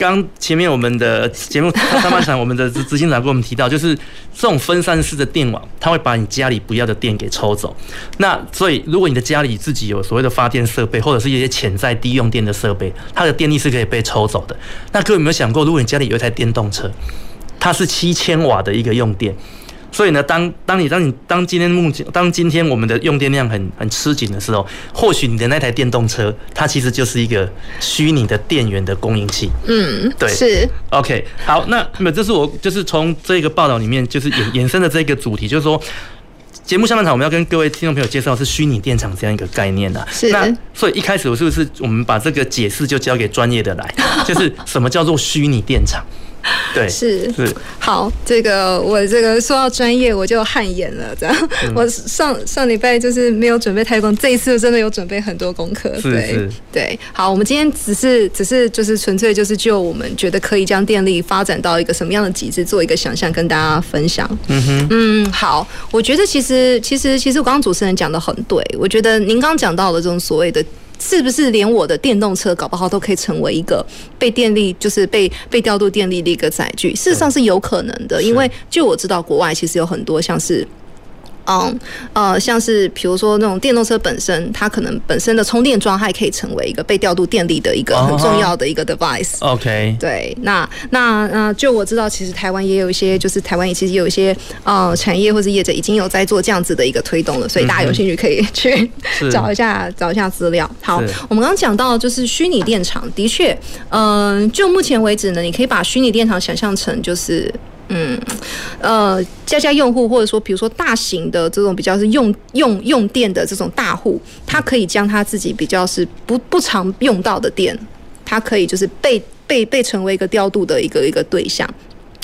刚前面我们的节目上半场，我们的执行长跟我们提到，就是这种分散式的电网，它会把你家里不要的电给抽走。那所以，如果你的家里自己有所谓的发电设备，或者是一些潜在低用电的设备，它的电力是可以被抽走的。那各位有没有想过，如果你家里有一台电动车，它是七千瓦的一个用电？所以呢，当当你当你当今天目前当今天我们的用电量很很吃紧的时候，或许你的那台电动车，它其实就是一个虚拟的电源的供应器。嗯，对，是。OK，好，那那么这是我就是从这个报道里面就是衍衍生的这个主题，就是说节目下半场我们要跟各位听众朋友介绍是虚拟电厂这样一个概念的。是。那所以一开始我是不是我们把这个解释就交给专业的来，就是什么叫做虚拟电厂？对，是是好，这个我这个说到专业，我就汗颜了。这样，嗯、我上上礼拜就是没有准备太多，这一次真的有准备很多功课。对对，好，我们今天只是只是就是纯粹就是就我们觉得可以将电力发展到一个什么样的极致，做一个想象跟大家分享。嗯哼，嗯，好，我觉得其实其实其实我刚刚主持人讲的很对，我觉得您刚刚讲到的这种所谓的。是不是连我的电动车搞不好都可以成为一个被电力，就是被被调度电力的一个载具？事实上是有可能的，因为就我知道国外其实有很多像是。嗯呃，像是比如说那种电动车本身，它可能本身的充电桩还可以成为一个被调度电力的一个很重要的一个 device。OK，对，那那那就我知道，其实台湾也有一些，就是台湾也其实有一些呃产业或者业者已经有在做这样子的一个推动了，所以大家有兴趣可以去 找一下找一下资料。好，我们刚刚讲到就是虚拟电厂，的确，嗯，就目前为止呢，你可以把虚拟电厂想象成就是。嗯，呃，家家用户或者说，比如说大型的这种比较是用用用电的这种大户，他可以将他自己比较是不不常用到的电，他可以就是被被被成为一个调度的一个一个对象。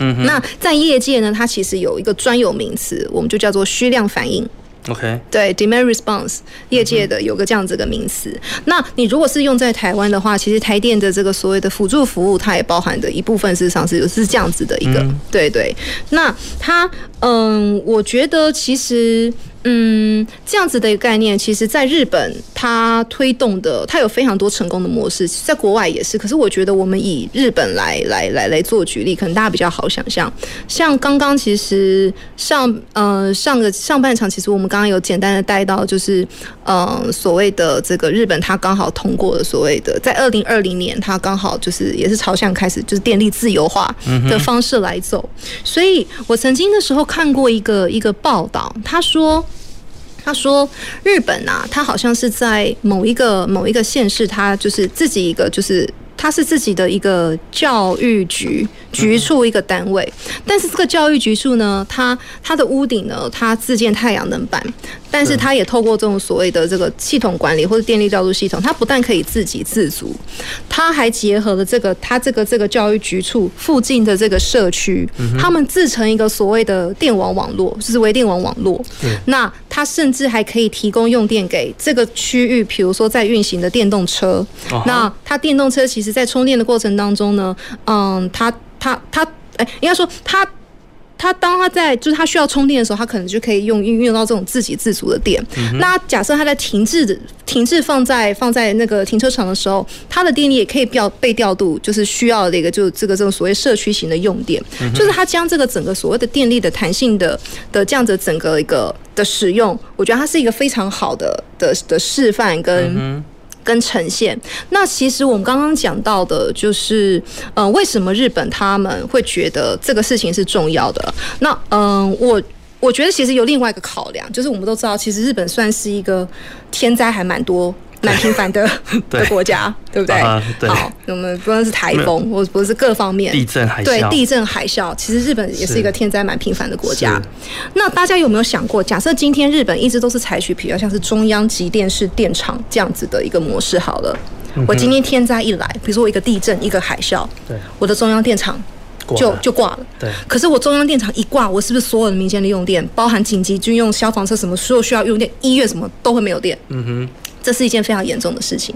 嗯，那在业界呢，它其实有一个专有名词，我们就叫做虚量反应。OK，对，demand response，业界的有个这样子的名词。嗯、那你如果是用在台湾的话，其实台电的这个所谓的辅助服务，它也包含的一部分，事实上是是这样子的一个，嗯、对对。那它，嗯，我觉得其实。嗯，这样子的一个概念，其实在日本，它推动的，它有非常多成功的模式，在国外也是。可是我觉得，我们以日本来来来来做举例，可能大家比较好想象。像刚刚其实上呃上个上半场，其实我们刚刚有简单的带到，就是呃所谓的这个日本，它刚好通过了所谓的在二零二零年，它刚好就是也是朝向开始就是电力自由化的方式来走。所以我曾经的时候看过一个一个报道，他说。他说：“日本啊，他好像是在某一个某一个县市，他就是自己一个就是。”它是自己的一个教育局局处一个单位，但是这个教育局处呢，它它的屋顶呢，它自建太阳能板，但是它也透过这种所谓的这个系统管理或者电力调度系统，它不但可以自给自足，它还结合了这个它这个这个教育局处附近的这个社区，他们自成一个所谓的电网网络，就是微电网网络。那它甚至还可以提供用电给这个区域，比如说在运行的电动车。那它电动车其实。在充电的过程当中呢，嗯，它它它，哎，应该说他他当他在就是他需要充电的时候，他可能就可以用运用到这种自给自足的电。嗯、那假设他在停滞的停滞放在放在那个停车场的时候，他的电力也可以调被调度，就是需要的一个就是这个这种所谓社区型的用电，嗯、就是他将这个整个所谓的电力的弹性的的这样子整个一个的使用，我觉得它是一个非常好的的的示范跟。嗯跟呈现，那其实我们刚刚讲到的，就是呃，为什么日本他们会觉得这个事情是重要的？那嗯、我我觉得其实有另外一个考量，就是我们都知道，其实日本算是一个天灾还蛮多蛮频繁的的国家，对不对？啊、对。好，我们不论是台风，或不是各方面地震海啸，对地震海啸，其实日本也是一个天灾蛮频繁的国家。那大家有没有想过，假设今天日本一直都是采取比较像是中央集电式电厂这样子的一个模式，好了，嗯、我今天天灾一来，比如说我一个地震，一个海啸，对，我的中央电厂就就挂了。对。可是我中央电厂一挂，我是不是所有的民间的用电，包含紧急军用、消防车什么，所有需要用电，医院什么都会没有电？嗯哼。这是一件非常严重的事情。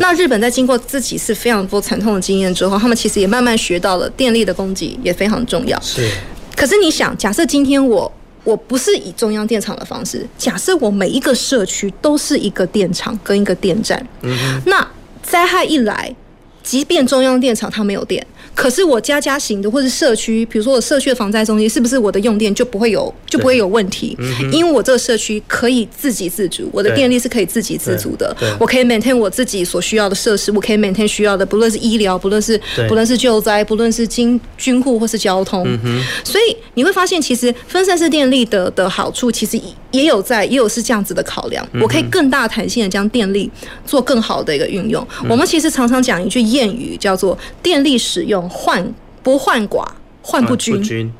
那日本在经过这几次非常多惨痛的经验之后，他们其实也慢慢学到了电力的供给也非常重要。是。可是你想，假设今天我我不是以中央电厂的方式，假设我每一个社区都是一个电厂跟一个电站，嗯，那灾害一来，即便中央电厂它没有电。可是我家家型的或者社区，比如说我社区的防灾中心，是不是我的用电就不会有就不会有问题？嗯、因为我这个社区可以自给自足，我的电力是可以自给自足的。我可以 maintain 我自己所需要的设施，我可以 maintain 需要的，不论是医疗，不论是不论是救灾，不论是经军户或是交通。嗯、所以你会发现，其实分散式电力的的好处，其实也有在也有是这样子的考量。嗯、我可以更大弹性的将电力做更好的一个运用。嗯、我们其实常常讲一句谚语，叫做“电力使用”。患不患寡，患不均。不均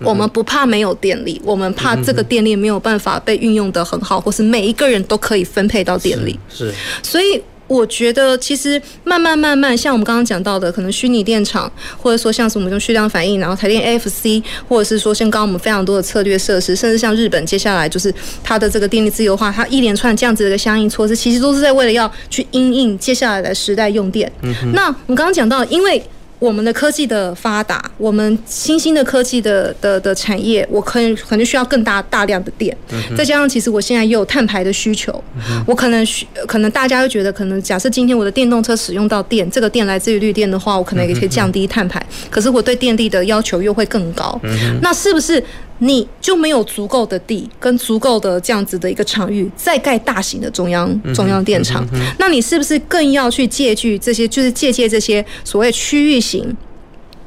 嗯、我们不怕没有电力，我们怕这个电力没有办法被运用得很好，或是每一个人都可以分配到电力。是，是所以我觉得其实慢慢慢慢，像我们刚刚讲到的，可能虚拟电厂，或者说像是我们用蓄量反应，然后台电 AFC，或者是说像刚刚我们非常多的策略设施，甚至像日本接下来就是它的这个电力自由化，它一连串这样子的一个相应措施，其实都是在为了要去因应接下来的时代用电。嗯、那我们刚刚讲到，因为我们的科技的发达，我们新兴的科技的的的产业，我可能可能需要更大大量的电，嗯、再加上其实我现在也有碳排的需求，嗯、我可能需可能大家会觉得，可能假设今天我的电动车使用到电，这个电来自于绿电的话，我可能也可以降低碳排，嗯、可是我对电力的要求又会更高，嗯、那是不是？你就没有足够的地跟足够的这样子的一个场域，再盖大型的中央中央电厂，那你是不是更要去借据这些，就是借鉴这些所谓区域型，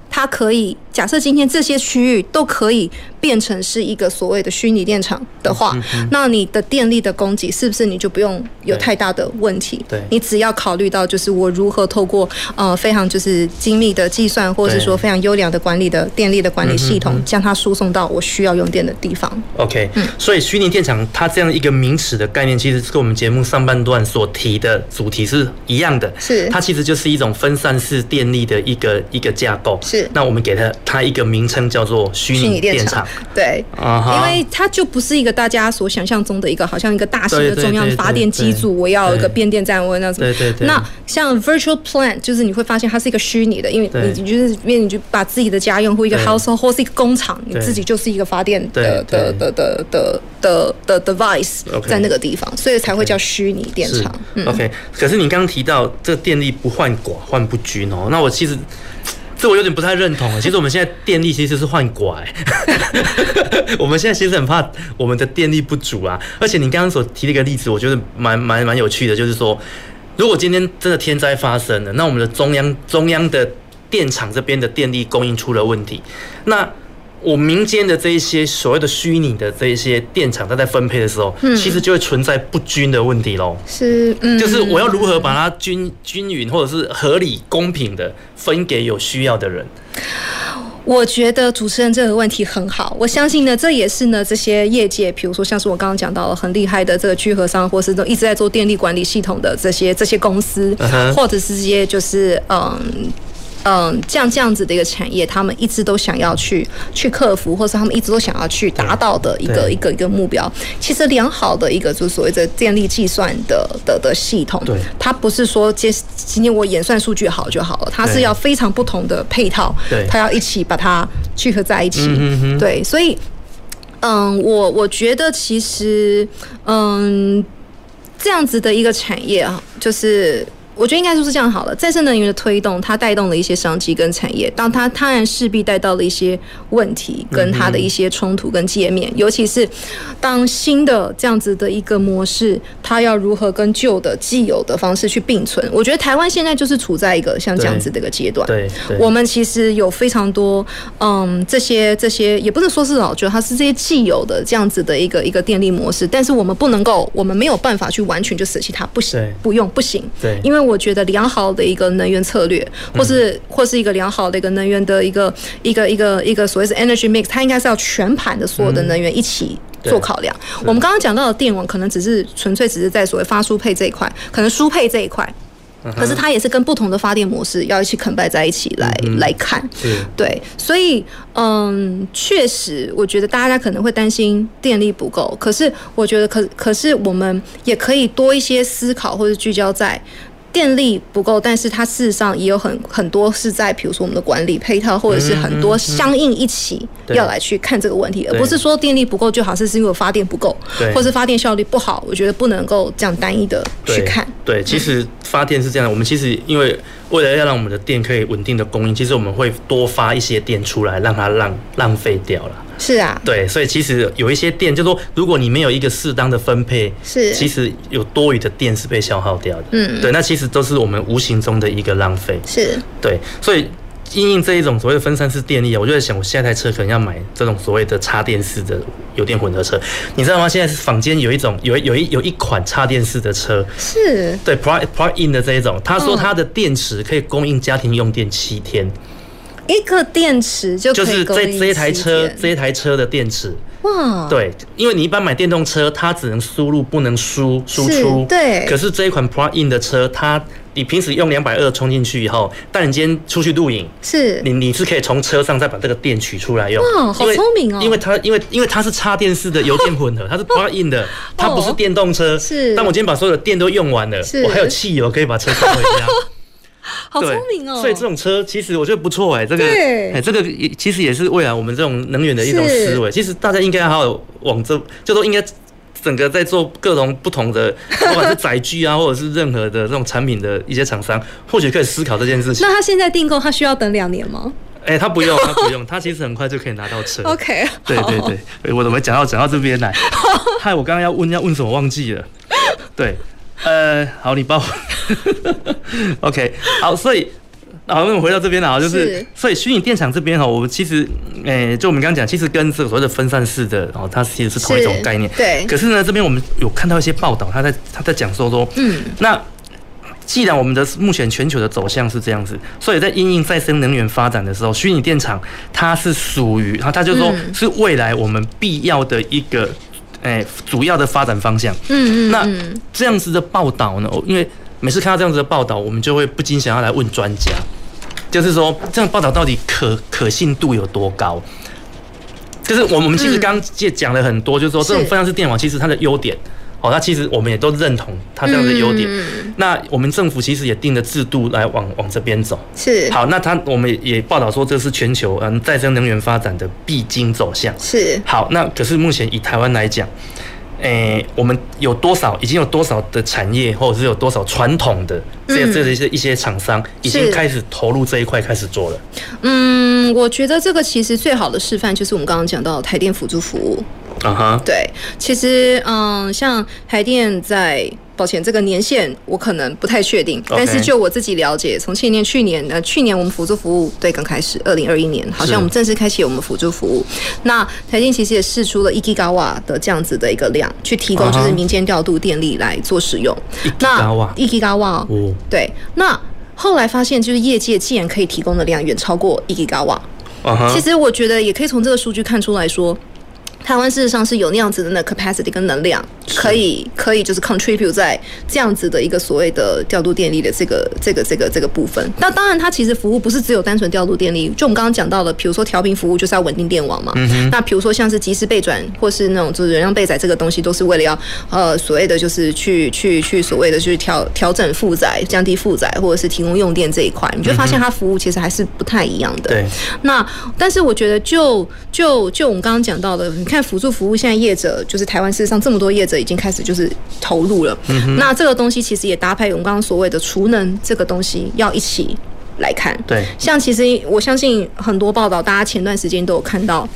它可以假设今天这些区域都可以。变成是一个所谓的虚拟电厂的话，嗯、那你的电力的供给是不是你就不用有太大的问题？对，你只要考虑到就是我如何透过呃非常就是精密的计算，或者是说非常优良的管理的电力的管理系统，将它输送到我需要用电的地方。OK，嗯，所以虚拟电厂它这样一个名词的概念，其实是跟我们节目上半段所提的主题是一样的。是，它其实就是一种分散式电力的一个一个架构。是，那我们给它它一个名称叫做虚拟电厂。对，uh huh. 因为它就不是一个大家所想象中的一个，好像一个大型的中央发电机组，我要一个变电站，我那什么。对对对。那像 virtual plant，就是你会发现它是一个虚拟的，因为你就是因为你就把自己的家用或一个 household 或是一个工厂，你自己就是一个发电的的的的的的的 device 在那个地方，所以才会叫虚拟电厂。OK，可是你刚刚提到这个电力不患寡，患不均哦，那我其实。这我有点不太认同。其实我们现在电力其实是换拐，我们现在其实很怕我们的电力不足啊。而且你刚刚所提的一个例子，我觉得蛮蛮蛮有趣的，就是说，如果今天真的天灾发生了，那我们的中央中央的电厂这边的电力供应出了问题，那。我民间的这一些所谓的虚拟的这一些电厂，它在分配的时候，嗯、其实就会存在不均的问题喽。是，嗯，就是我要如何把它均均匀或者是合理公平的分给有需要的人？我觉得主持人这个问题很好，我相信呢，这也是呢这些业界，比如说像是我刚刚讲到了很厉害的这个聚合商，或是都一直在做电力管理系统的这些这些公司，uh huh. 或者是这些就是嗯。嗯，像这样子的一个产业，他们一直都想要去去克服，或是他们一直都想要去达到的一个一个一个目标。其实良好的一个就是所谓的电力计算的的的系统，对，它不是说今今天我演算数据好就好了，它是要非常不同的配套，对，它要一起把它聚合在一起，对，所以，嗯，我我觉得其实，嗯，这样子的一个产业啊，就是。我觉得应该就是这样好了。再生能源的推动，它带动了一些商机跟产业，当它当然势必带到了一些问题，跟它的一些冲突跟界面，尤其是当新的这样子的一个模式，它要如何跟旧的既有的方式去并存？我觉得台湾现在就是处在一个像这样子的一个阶段。对，对，我们其实有非常多，嗯，这些这些也不能说是老旧，它是这些既有的这样子的一个一个电力模式，但是我们不能够，我们没有办法去完全就舍弃它，不行，不用，不行。对，因为我觉得良好的一个能源策略，或是、嗯、或是一个良好的一个能源的一个一个一个一个所谓是 energy mix，它应该是要全盘的所有的能源一起做考量。嗯、我们刚刚讲到的电网，可能只是纯粹只是在所谓发输配这一块，可能输配这一块。可是它也是跟不同的发电模式要一起 combine 在一起来、嗯、来看，对，所以嗯，确实，我觉得大家可能会担心电力不够，可是我觉得可可是我们也可以多一些思考或者聚焦在。电力不够，但是它事实上也有很很多是在，比如说我们的管理配套，或者是很多相应一起要来去看这个问题，而不是说电力不够就好像是因为发电不够，或是发电效率不好。我觉得不能够这样单一的去看。对，其实发电是这样的，我们其实因为为了要让我们的电可以稳定的供应，其实我们会多发一些电出来，让它浪浪费掉了。是啊，对，所以其实有一些电，就是说如果你没有一个适当的分配，是，其实有多余的电是被消耗掉的。嗯，对，那其实都是我们无形中的一个浪费。是，对，所以因应这一种所谓的分散式电力啊，我就在想，我下一台车可能要买这种所谓的插电式的油电混合车，你知道吗？现在是坊间有一种有有一有一款插电式的车，是。对 plug plug in 的这一种，他说它的电池可以供应家庭用电七天。一个电池就可以就是这这一台车这一台车的电池。哇，对，因为你一般买电动车，它只能输入不能输输出，对。可是这一款 plug-in 的车，它你平时用两百二充进去以后，但你今天出去露营，是，你你是可以从车上再把这个电取出来用，哇，好聪明哦。因为它因为因为它是插电式的油电混合，它是 plug-in 的，它不是电动车，是。但我今天把所有的电都用完了，我还有汽油可以把车开回家。好聪明哦！所以这种车其实我觉得不错哎，这个哎，这个也其实也是未来我们这种能源的一种思维。其实大家应该好好往这，就都应该整个在做各种不同的，不管是载具啊，或者是任何的这种产品的一些厂商，或许可以思考这件事情。那他现在订购，他需要等两年吗？哎，他不用，他不用，他其实很快就可以拿到车。OK，对对对，我怎么讲到讲到这边来？害我刚刚要问要问什么忘记了？对。呃，好，你报。OK，好，所以，好，那我们回到这边了啊，就是，是所以虚拟电厂这边哈，我们其实，诶、欸，就我们刚刚讲，其实跟这个所谓的分散式的哦，它其实是同一种概念。对。可是呢，这边我们有看到一些报道，他在他在讲说说，嗯，那既然我们的目前全球的走向是这样子，所以在因应再生能源发展的时候，虚拟电厂它是属于，它它就是说是未来我们必要的一个。哎，主要的发展方向。嗯嗯。那这样子的报道呢？因为每次看到这样子的报道，我们就会不禁想要来问专家，就是说这样报道到底可可信度有多高？就是我们其实刚刚讲了很多，就是说这种分散式电网其实它的优点。哦，那其实我们也都认同它这样的优点。嗯、那我们政府其实也定了制度来往往这边走。是。好，那他我们也报道说这是全球嗯再生能源发展的必经走向。是。好，那可是目前以台湾来讲，诶、欸，我们有多少已经有多少的产业，或者是有多少传统的这这一些一些厂商已经开始投入这一块开始做了？嗯，我觉得这个其实最好的示范就是我们刚刚讲到的台电辅助服务。啊哈，对，其实嗯，像台电在，抱歉，这个年限我可能不太确定，但是就我自己了解，从去年、去年呃，去年我们辅助服务对刚开始，二零二一年好像我们正式开启我们辅助服务。那台电其实也试出了一吉瓦的这样子的一个量，去提供就是民间调度电力来做使用。一吉瓦，一吉瓦，哦，对。那后来发现，就是业界既然可以提供的量远超过一吉瓦，其实我觉得也可以从这个数据看出来说。台湾事实上是有那样子的那 capacity 跟能量，可以可以就是 contribute 在这样子的一个所谓的调度电力的这个这个这个这个部分。那当然，它其实服务不是只有单纯调度电力，就我们刚刚讲到的，比如说调频服务就是要稳定电网嘛。嗯、那比如说像是即时备转或是那种就是容量备载这个东西，都是为了要呃所谓的就是去去去所谓的去调调整负载、降低负载，或者是提供用电这一块，你就发现它服务其实还是不太一样的。对。那但是我觉得就就就我们刚刚讲到的。看辅助服务，现在业者就是台湾事实上这么多业者已经开始就是投入了。嗯那这个东西其实也搭配我们刚刚所谓的储能这个东西，要一起来看。对，像其实我相信很多报道，大家前段时间都有看到。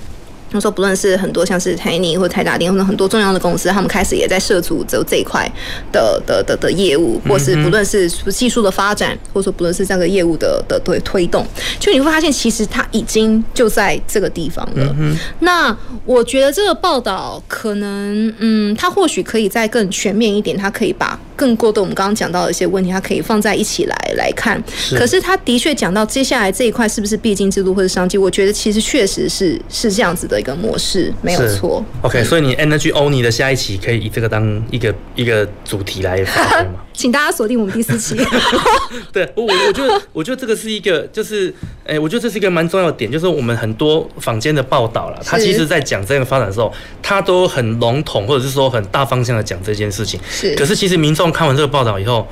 他说，不论是很多像是台泥或台达电，或者很多重要的公司，他们开始也在涉足走这一块的的的的业务，或是不论是技术的发展，或者说不论是这样的业务的的推推动，就你会发现，其实它已经就在这个地方了。那我觉得这个报道可能，嗯，它或许可以再更全面一点，它可以把更多的我们刚刚讲到的一些问题，它可以放在一起来来看。可是它的确讲到接下来这一块是不是必经之路或者商机，我觉得其实确实是是这样子的。一个模式没有错。OK，所以你 Energy Only 的下一期可以以这个当一个一个主题来发吗？请大家锁定我们第四期。对，我我觉得我觉得这个是一个就是，哎、欸，我觉得这是一个蛮重要的点，就是我们很多坊间的报道了，他其实在讲这样的发展的时候，他都很笼统或者是说很大方向的讲这件事情。是。可是其实民众看完这个报道以后，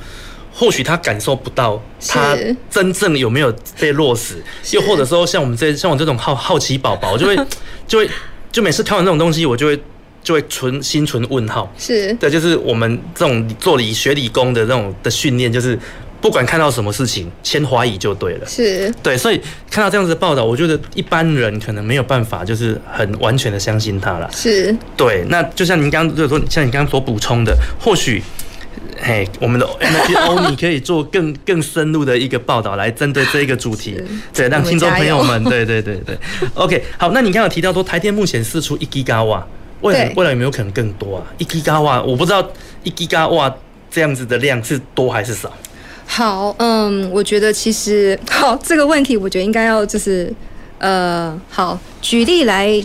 或许他感受不到他真正有没有被落实，又或者说像我们这像我这种好好奇宝宝，就会 就会就每次看完这种东西，我就会就会存心存问号。是对，就是我们这种做理学理工的这种的训练，就是不管看到什么事情，先怀疑就对了。是对，所以看到这样子的报道，我觉得一般人可能没有办法，就是很完全的相信他了。是对，那就像您刚刚就是说，像你刚刚所补充的，或许。嘿，我们的 Energy Only 可以做更更深入的一个报道，来针对这一个主题，对，让听众朋友们，对对对对，OK，好，那你刚刚提到说台电目前试出一 Giga 瓦，未来未来有没有可能更多啊？一 Giga 瓦，我不知道一 Giga 瓦这样子的量是多还是少？好，嗯，我觉得其实好这个问题，我觉得应该要就是呃，好举例来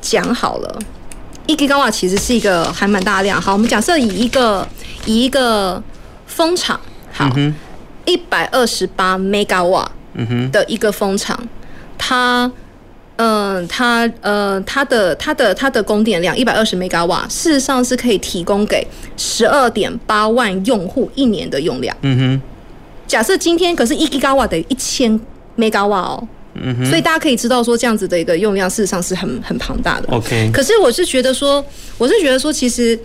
讲好了，一 Giga 瓦其实是一个还蛮大量。好，我们假设以一个以一个风场，好，一百二十八 mega 瓦的一个风场，它，嗯，它，呃，它的它的它的供电量一百二十 mega 瓦，事实上是可以提供给十二点八万用户一年的用量。嗯哼，假设今天可是一 giga 瓦等于一千 mega 瓦哦，嗯哼，所以大家可以知道说这样子的一个用量，事实上是很很庞大的。OK，可是我是觉得说，我是觉得说，其实。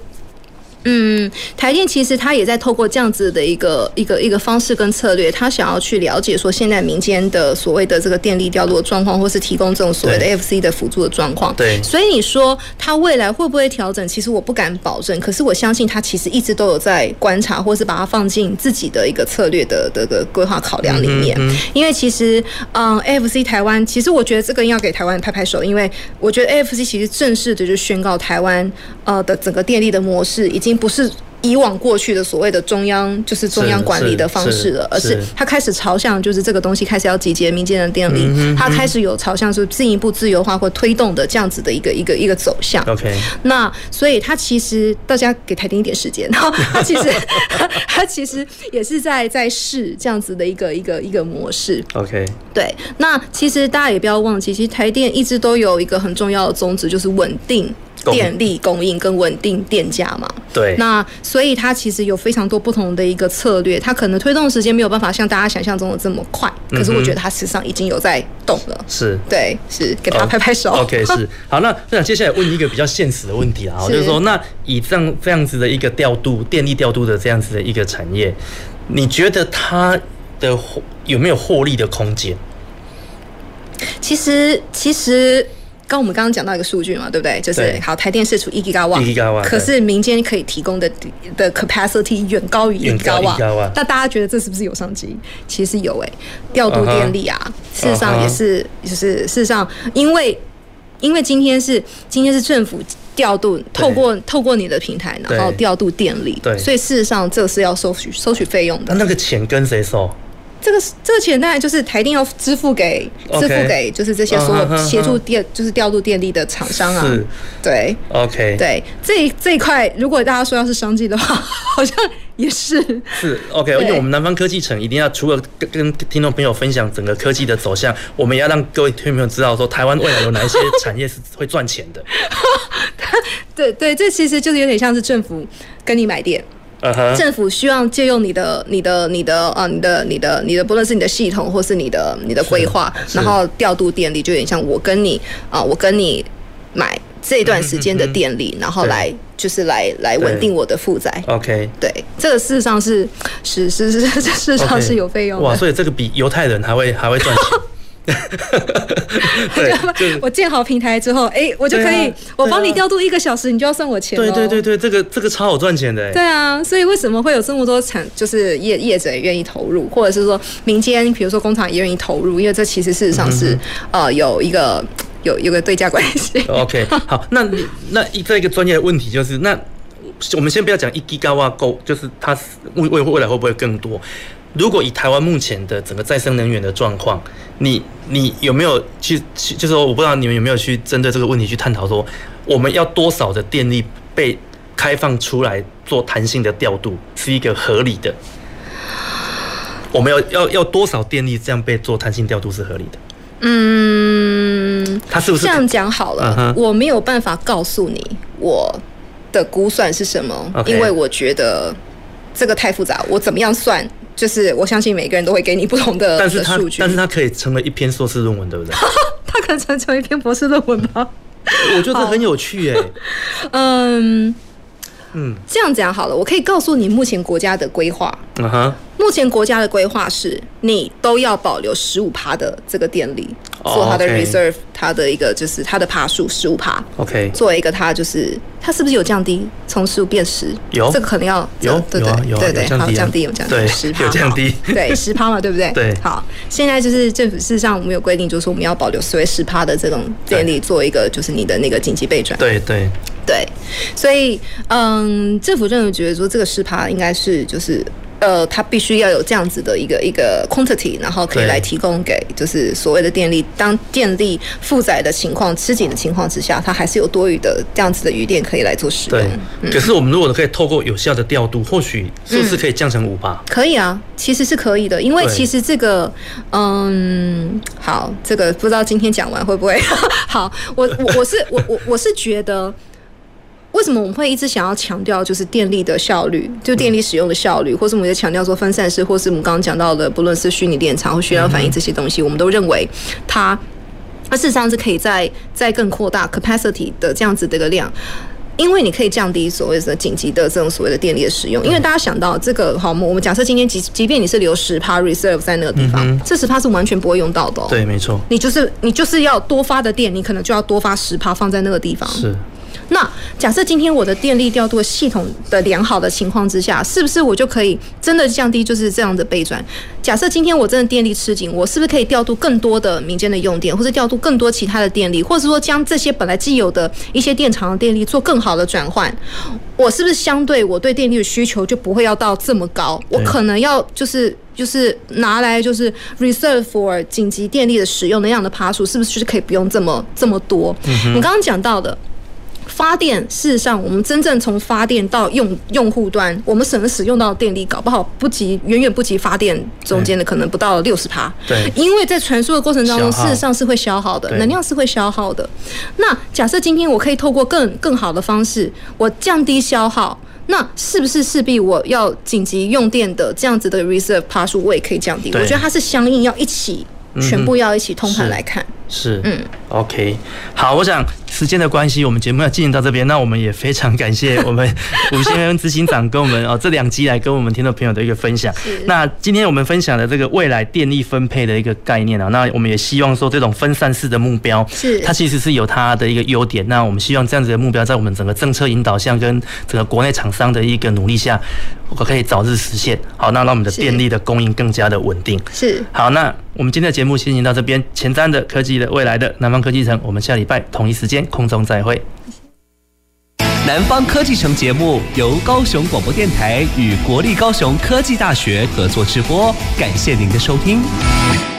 嗯，台电其实他也在透过这样子的一个一个一个方式跟策略，他想要去了解说现在民间的所谓的这个电力调度的状况，或是提供这种所谓的 FC 的辅助的状况。对，所以你说他未来会不会调整？其实我不敢保证，可是我相信他其实一直都有在观察，或是把它放进自己的一个策略的的的规划考量里面。嗯，因为其实，嗯，AFC 台湾，其实我觉得这个要给台湾拍拍手，因为我觉得 AFC 其实正式的就宣告台湾呃的整个电力的模式已经。已经不是以往过去的所谓的中央，就是中央管理的方式了，而是它开始朝向就是这个东西开始要集结民间的电力，它开始有朝向是进一步自由化或推动的这样子的一个一个一个走向。OK，那所以它其实大家给台电一点时间，它其实 它其实也是在在试这样子的一个一个一个模式。OK，对，那其实大家也不要忘记，其实台电一直都有一个很重要的宗旨，就是稳定。电力供应跟稳定电价嘛，对，那所以它其实有非常多不同的一个策略，它可能推动的时间没有办法像大家想象中的这么快，可是我觉得它实际上已经有在动了，是对，是给大家拍拍手。Oh, OK，是 好，那那接下来问一个比较现实的问题啊，就是说，那以这样这样子的一个调度电力调度的这样子的一个产业，你觉得它的有没有获利的空间？其实，其实。刚我们刚刚讲到一个数据嘛，对不对？就是好，台电是出一 Giga 瓦，可是民间可以提供的的 capacity 远高于一 Giga 瓦。那大家觉得这是不是有商机？其实有诶、欸，调度电力啊，uh -huh. 事实上也是，就是事实上，因为因为今天是今天是政府调度，透过透过你的平台，然后调度电力，对，所以事实上这是要收取收取费用的。那那个钱跟谁收？这个这个钱当然就是台电要支付给支付给就是这些所有协助电就是调度电力的厂商啊，对，OK，对，这这一块如果大家说要是商机的话，好像也是。是 OK，而且我们南方科技城一定要除了跟跟听众朋友分享整个科技的走向，我们也要让各位听众朋友知道说台湾未来有哪一些产业是会赚钱的。对对，这其实就是有点像是政府跟你买电。Uh -huh. 政府需要借用你的、你的、你的啊、你的、你的、你的，不论是你的系统或是你的、你的规划，然后调度电力，就有点像我跟你啊，我跟你买这段时间的电力，然后来就是来来稳定我的负债。OK，对，这个事实上是是是是，事实上是有费用的。哇，所以这个比犹太人还会还会赚钱。对，我建好平台之后，哎，我就可以，我帮你调度一个小时，你就要算我钱。对对对对，这个这个超好赚钱的。对啊，所以为什么会有这么多产，就是业业者也愿意投入，或者是说民间，比如说工厂也愿意投入，因为这其实事实上是呃有一个有有个对价关系。OK，好，那你那一这一个专业的问题就是，那我们先不要讲一 G 高啊够，就是它未未未来会不会更多？如果以台湾目前的整个再生能源的状况，你你有没有去去，就是说，我不知道你们有没有去针对这个问题去探讨，说我们要多少的电力被开放出来做弹性的调度是一个合理的？我们要要要多少电力这样被做弹性调度是合理的？嗯，他是不是这样讲好了？Uh. 我没有办法告诉你我的估算是什么.因为我觉得这个太复杂，我怎么样算？就是我相信每个人都会给你不同的数据，但是他但是他可以成为一篇硕士论文，对不对？他可能成成为一篇博士论文吗？我觉得很有趣耶、欸。嗯嗯，这样讲好了，我可以告诉你目前国家的规划。嗯哼。目前国家的规划是，你都要保留十五趴的这个电力，做它的 reserve，它的一个就是它的爬数十五趴。OK，作为一个它就是它是不是有降低，从十五变十？有，这个可能要有，对对对对，好降低有降低，十趴有降低，对十趴嘛，对不对？对。好，现在就是政府事实上我们有规定，就是说我们要保留所谓十趴的这种电力，做一个就是你的那个紧急备转。对对对，所以嗯，政府认为觉得说这个十趴应该是就是。呃，它必须要有这样子的一个一个 quantity，然后可以来提供给就是所谓的电力。当电力负载的情况、吃紧的情况之下，它还是有多余的这样子的余电可以来做使用。对，嗯、可是我们如果可以透过有效的调度，或许是不是可以降成五趴？可以啊，其实是可以的，因为其实这个，嗯，好，这个不知道今天讲完会不会 好。我我我是我我我是觉得。为什么我们会一直想要强调就是电力的效率，就电力使用的效率，或是我们也强调说分散式，或是我们刚刚讲到的，不论是虚拟电厂或需要反应这些东西，我们都认为它，它事实上是可以再再更扩大 capacity 的这样子的一个量，因为你可以降低所谓的紧急的这种所谓的电力的使用，因为大家想到这个好，我们假设今天即即便你是留十趴 reserve 在那个地方，这十趴是完全不会用到的。对，没错。你就是你就是要多发的电，你可能就要多发十趴放在那个地方。是。那假设今天我的电力调度系统的良好的情况之下，是不是我就可以真的降低就是这样的备转？假设今天我真的电力吃紧，我是不是可以调度更多的民间的用电，或者调度更多其他的电力，或者说将这些本来既有的一些电厂的电力做更好的转换？我是不是相对我对电力的需求就不会要到这么高？我可能要就是就是拿来就是 reserve for 紧急电力的使用那样的爬数，是不是就是可以不用这么这么多？嗯、你刚刚讲到的。发电，事实上，我们真正从发电到用用户端，我们省使用到的电力，搞不好不及，远远不及发电中间的可能不到六十趴。对，因为在传输的过程当中，事实上是会消耗的，能量是会消耗的。那假设今天我可以透过更更好的方式，我降低消耗，那是不是势必我要紧急用电的这样子的 reserve 趴数我也可以降低？我觉得它是相应要一起，全部要一起通盘来看。是，嗯，OK，好，我想时间的关系，我们节目要进行到这边，那我们也非常感谢 我们吴先生执行长跟我们哦这两集来跟我们听众朋友的一个分享。是那今天我们分享的这个未来电力分配的一个概念啊，那我们也希望说这种分散式的目标，是它其实是有它的一个优点。那我们希望这样子的目标，在我们整个政策引导下，跟整个国内厂商的一个努力下，我可以早日实现。好，那让我们的电力的供应更加的稳定。是，好，那我们今天的节目进行到这边，前瞻的科技。未来的南方科技城，我们下礼拜同一时间空中再会。南方科技城节目由高雄广播电台与国立高雄科技大学合作直播，感谢您的收听。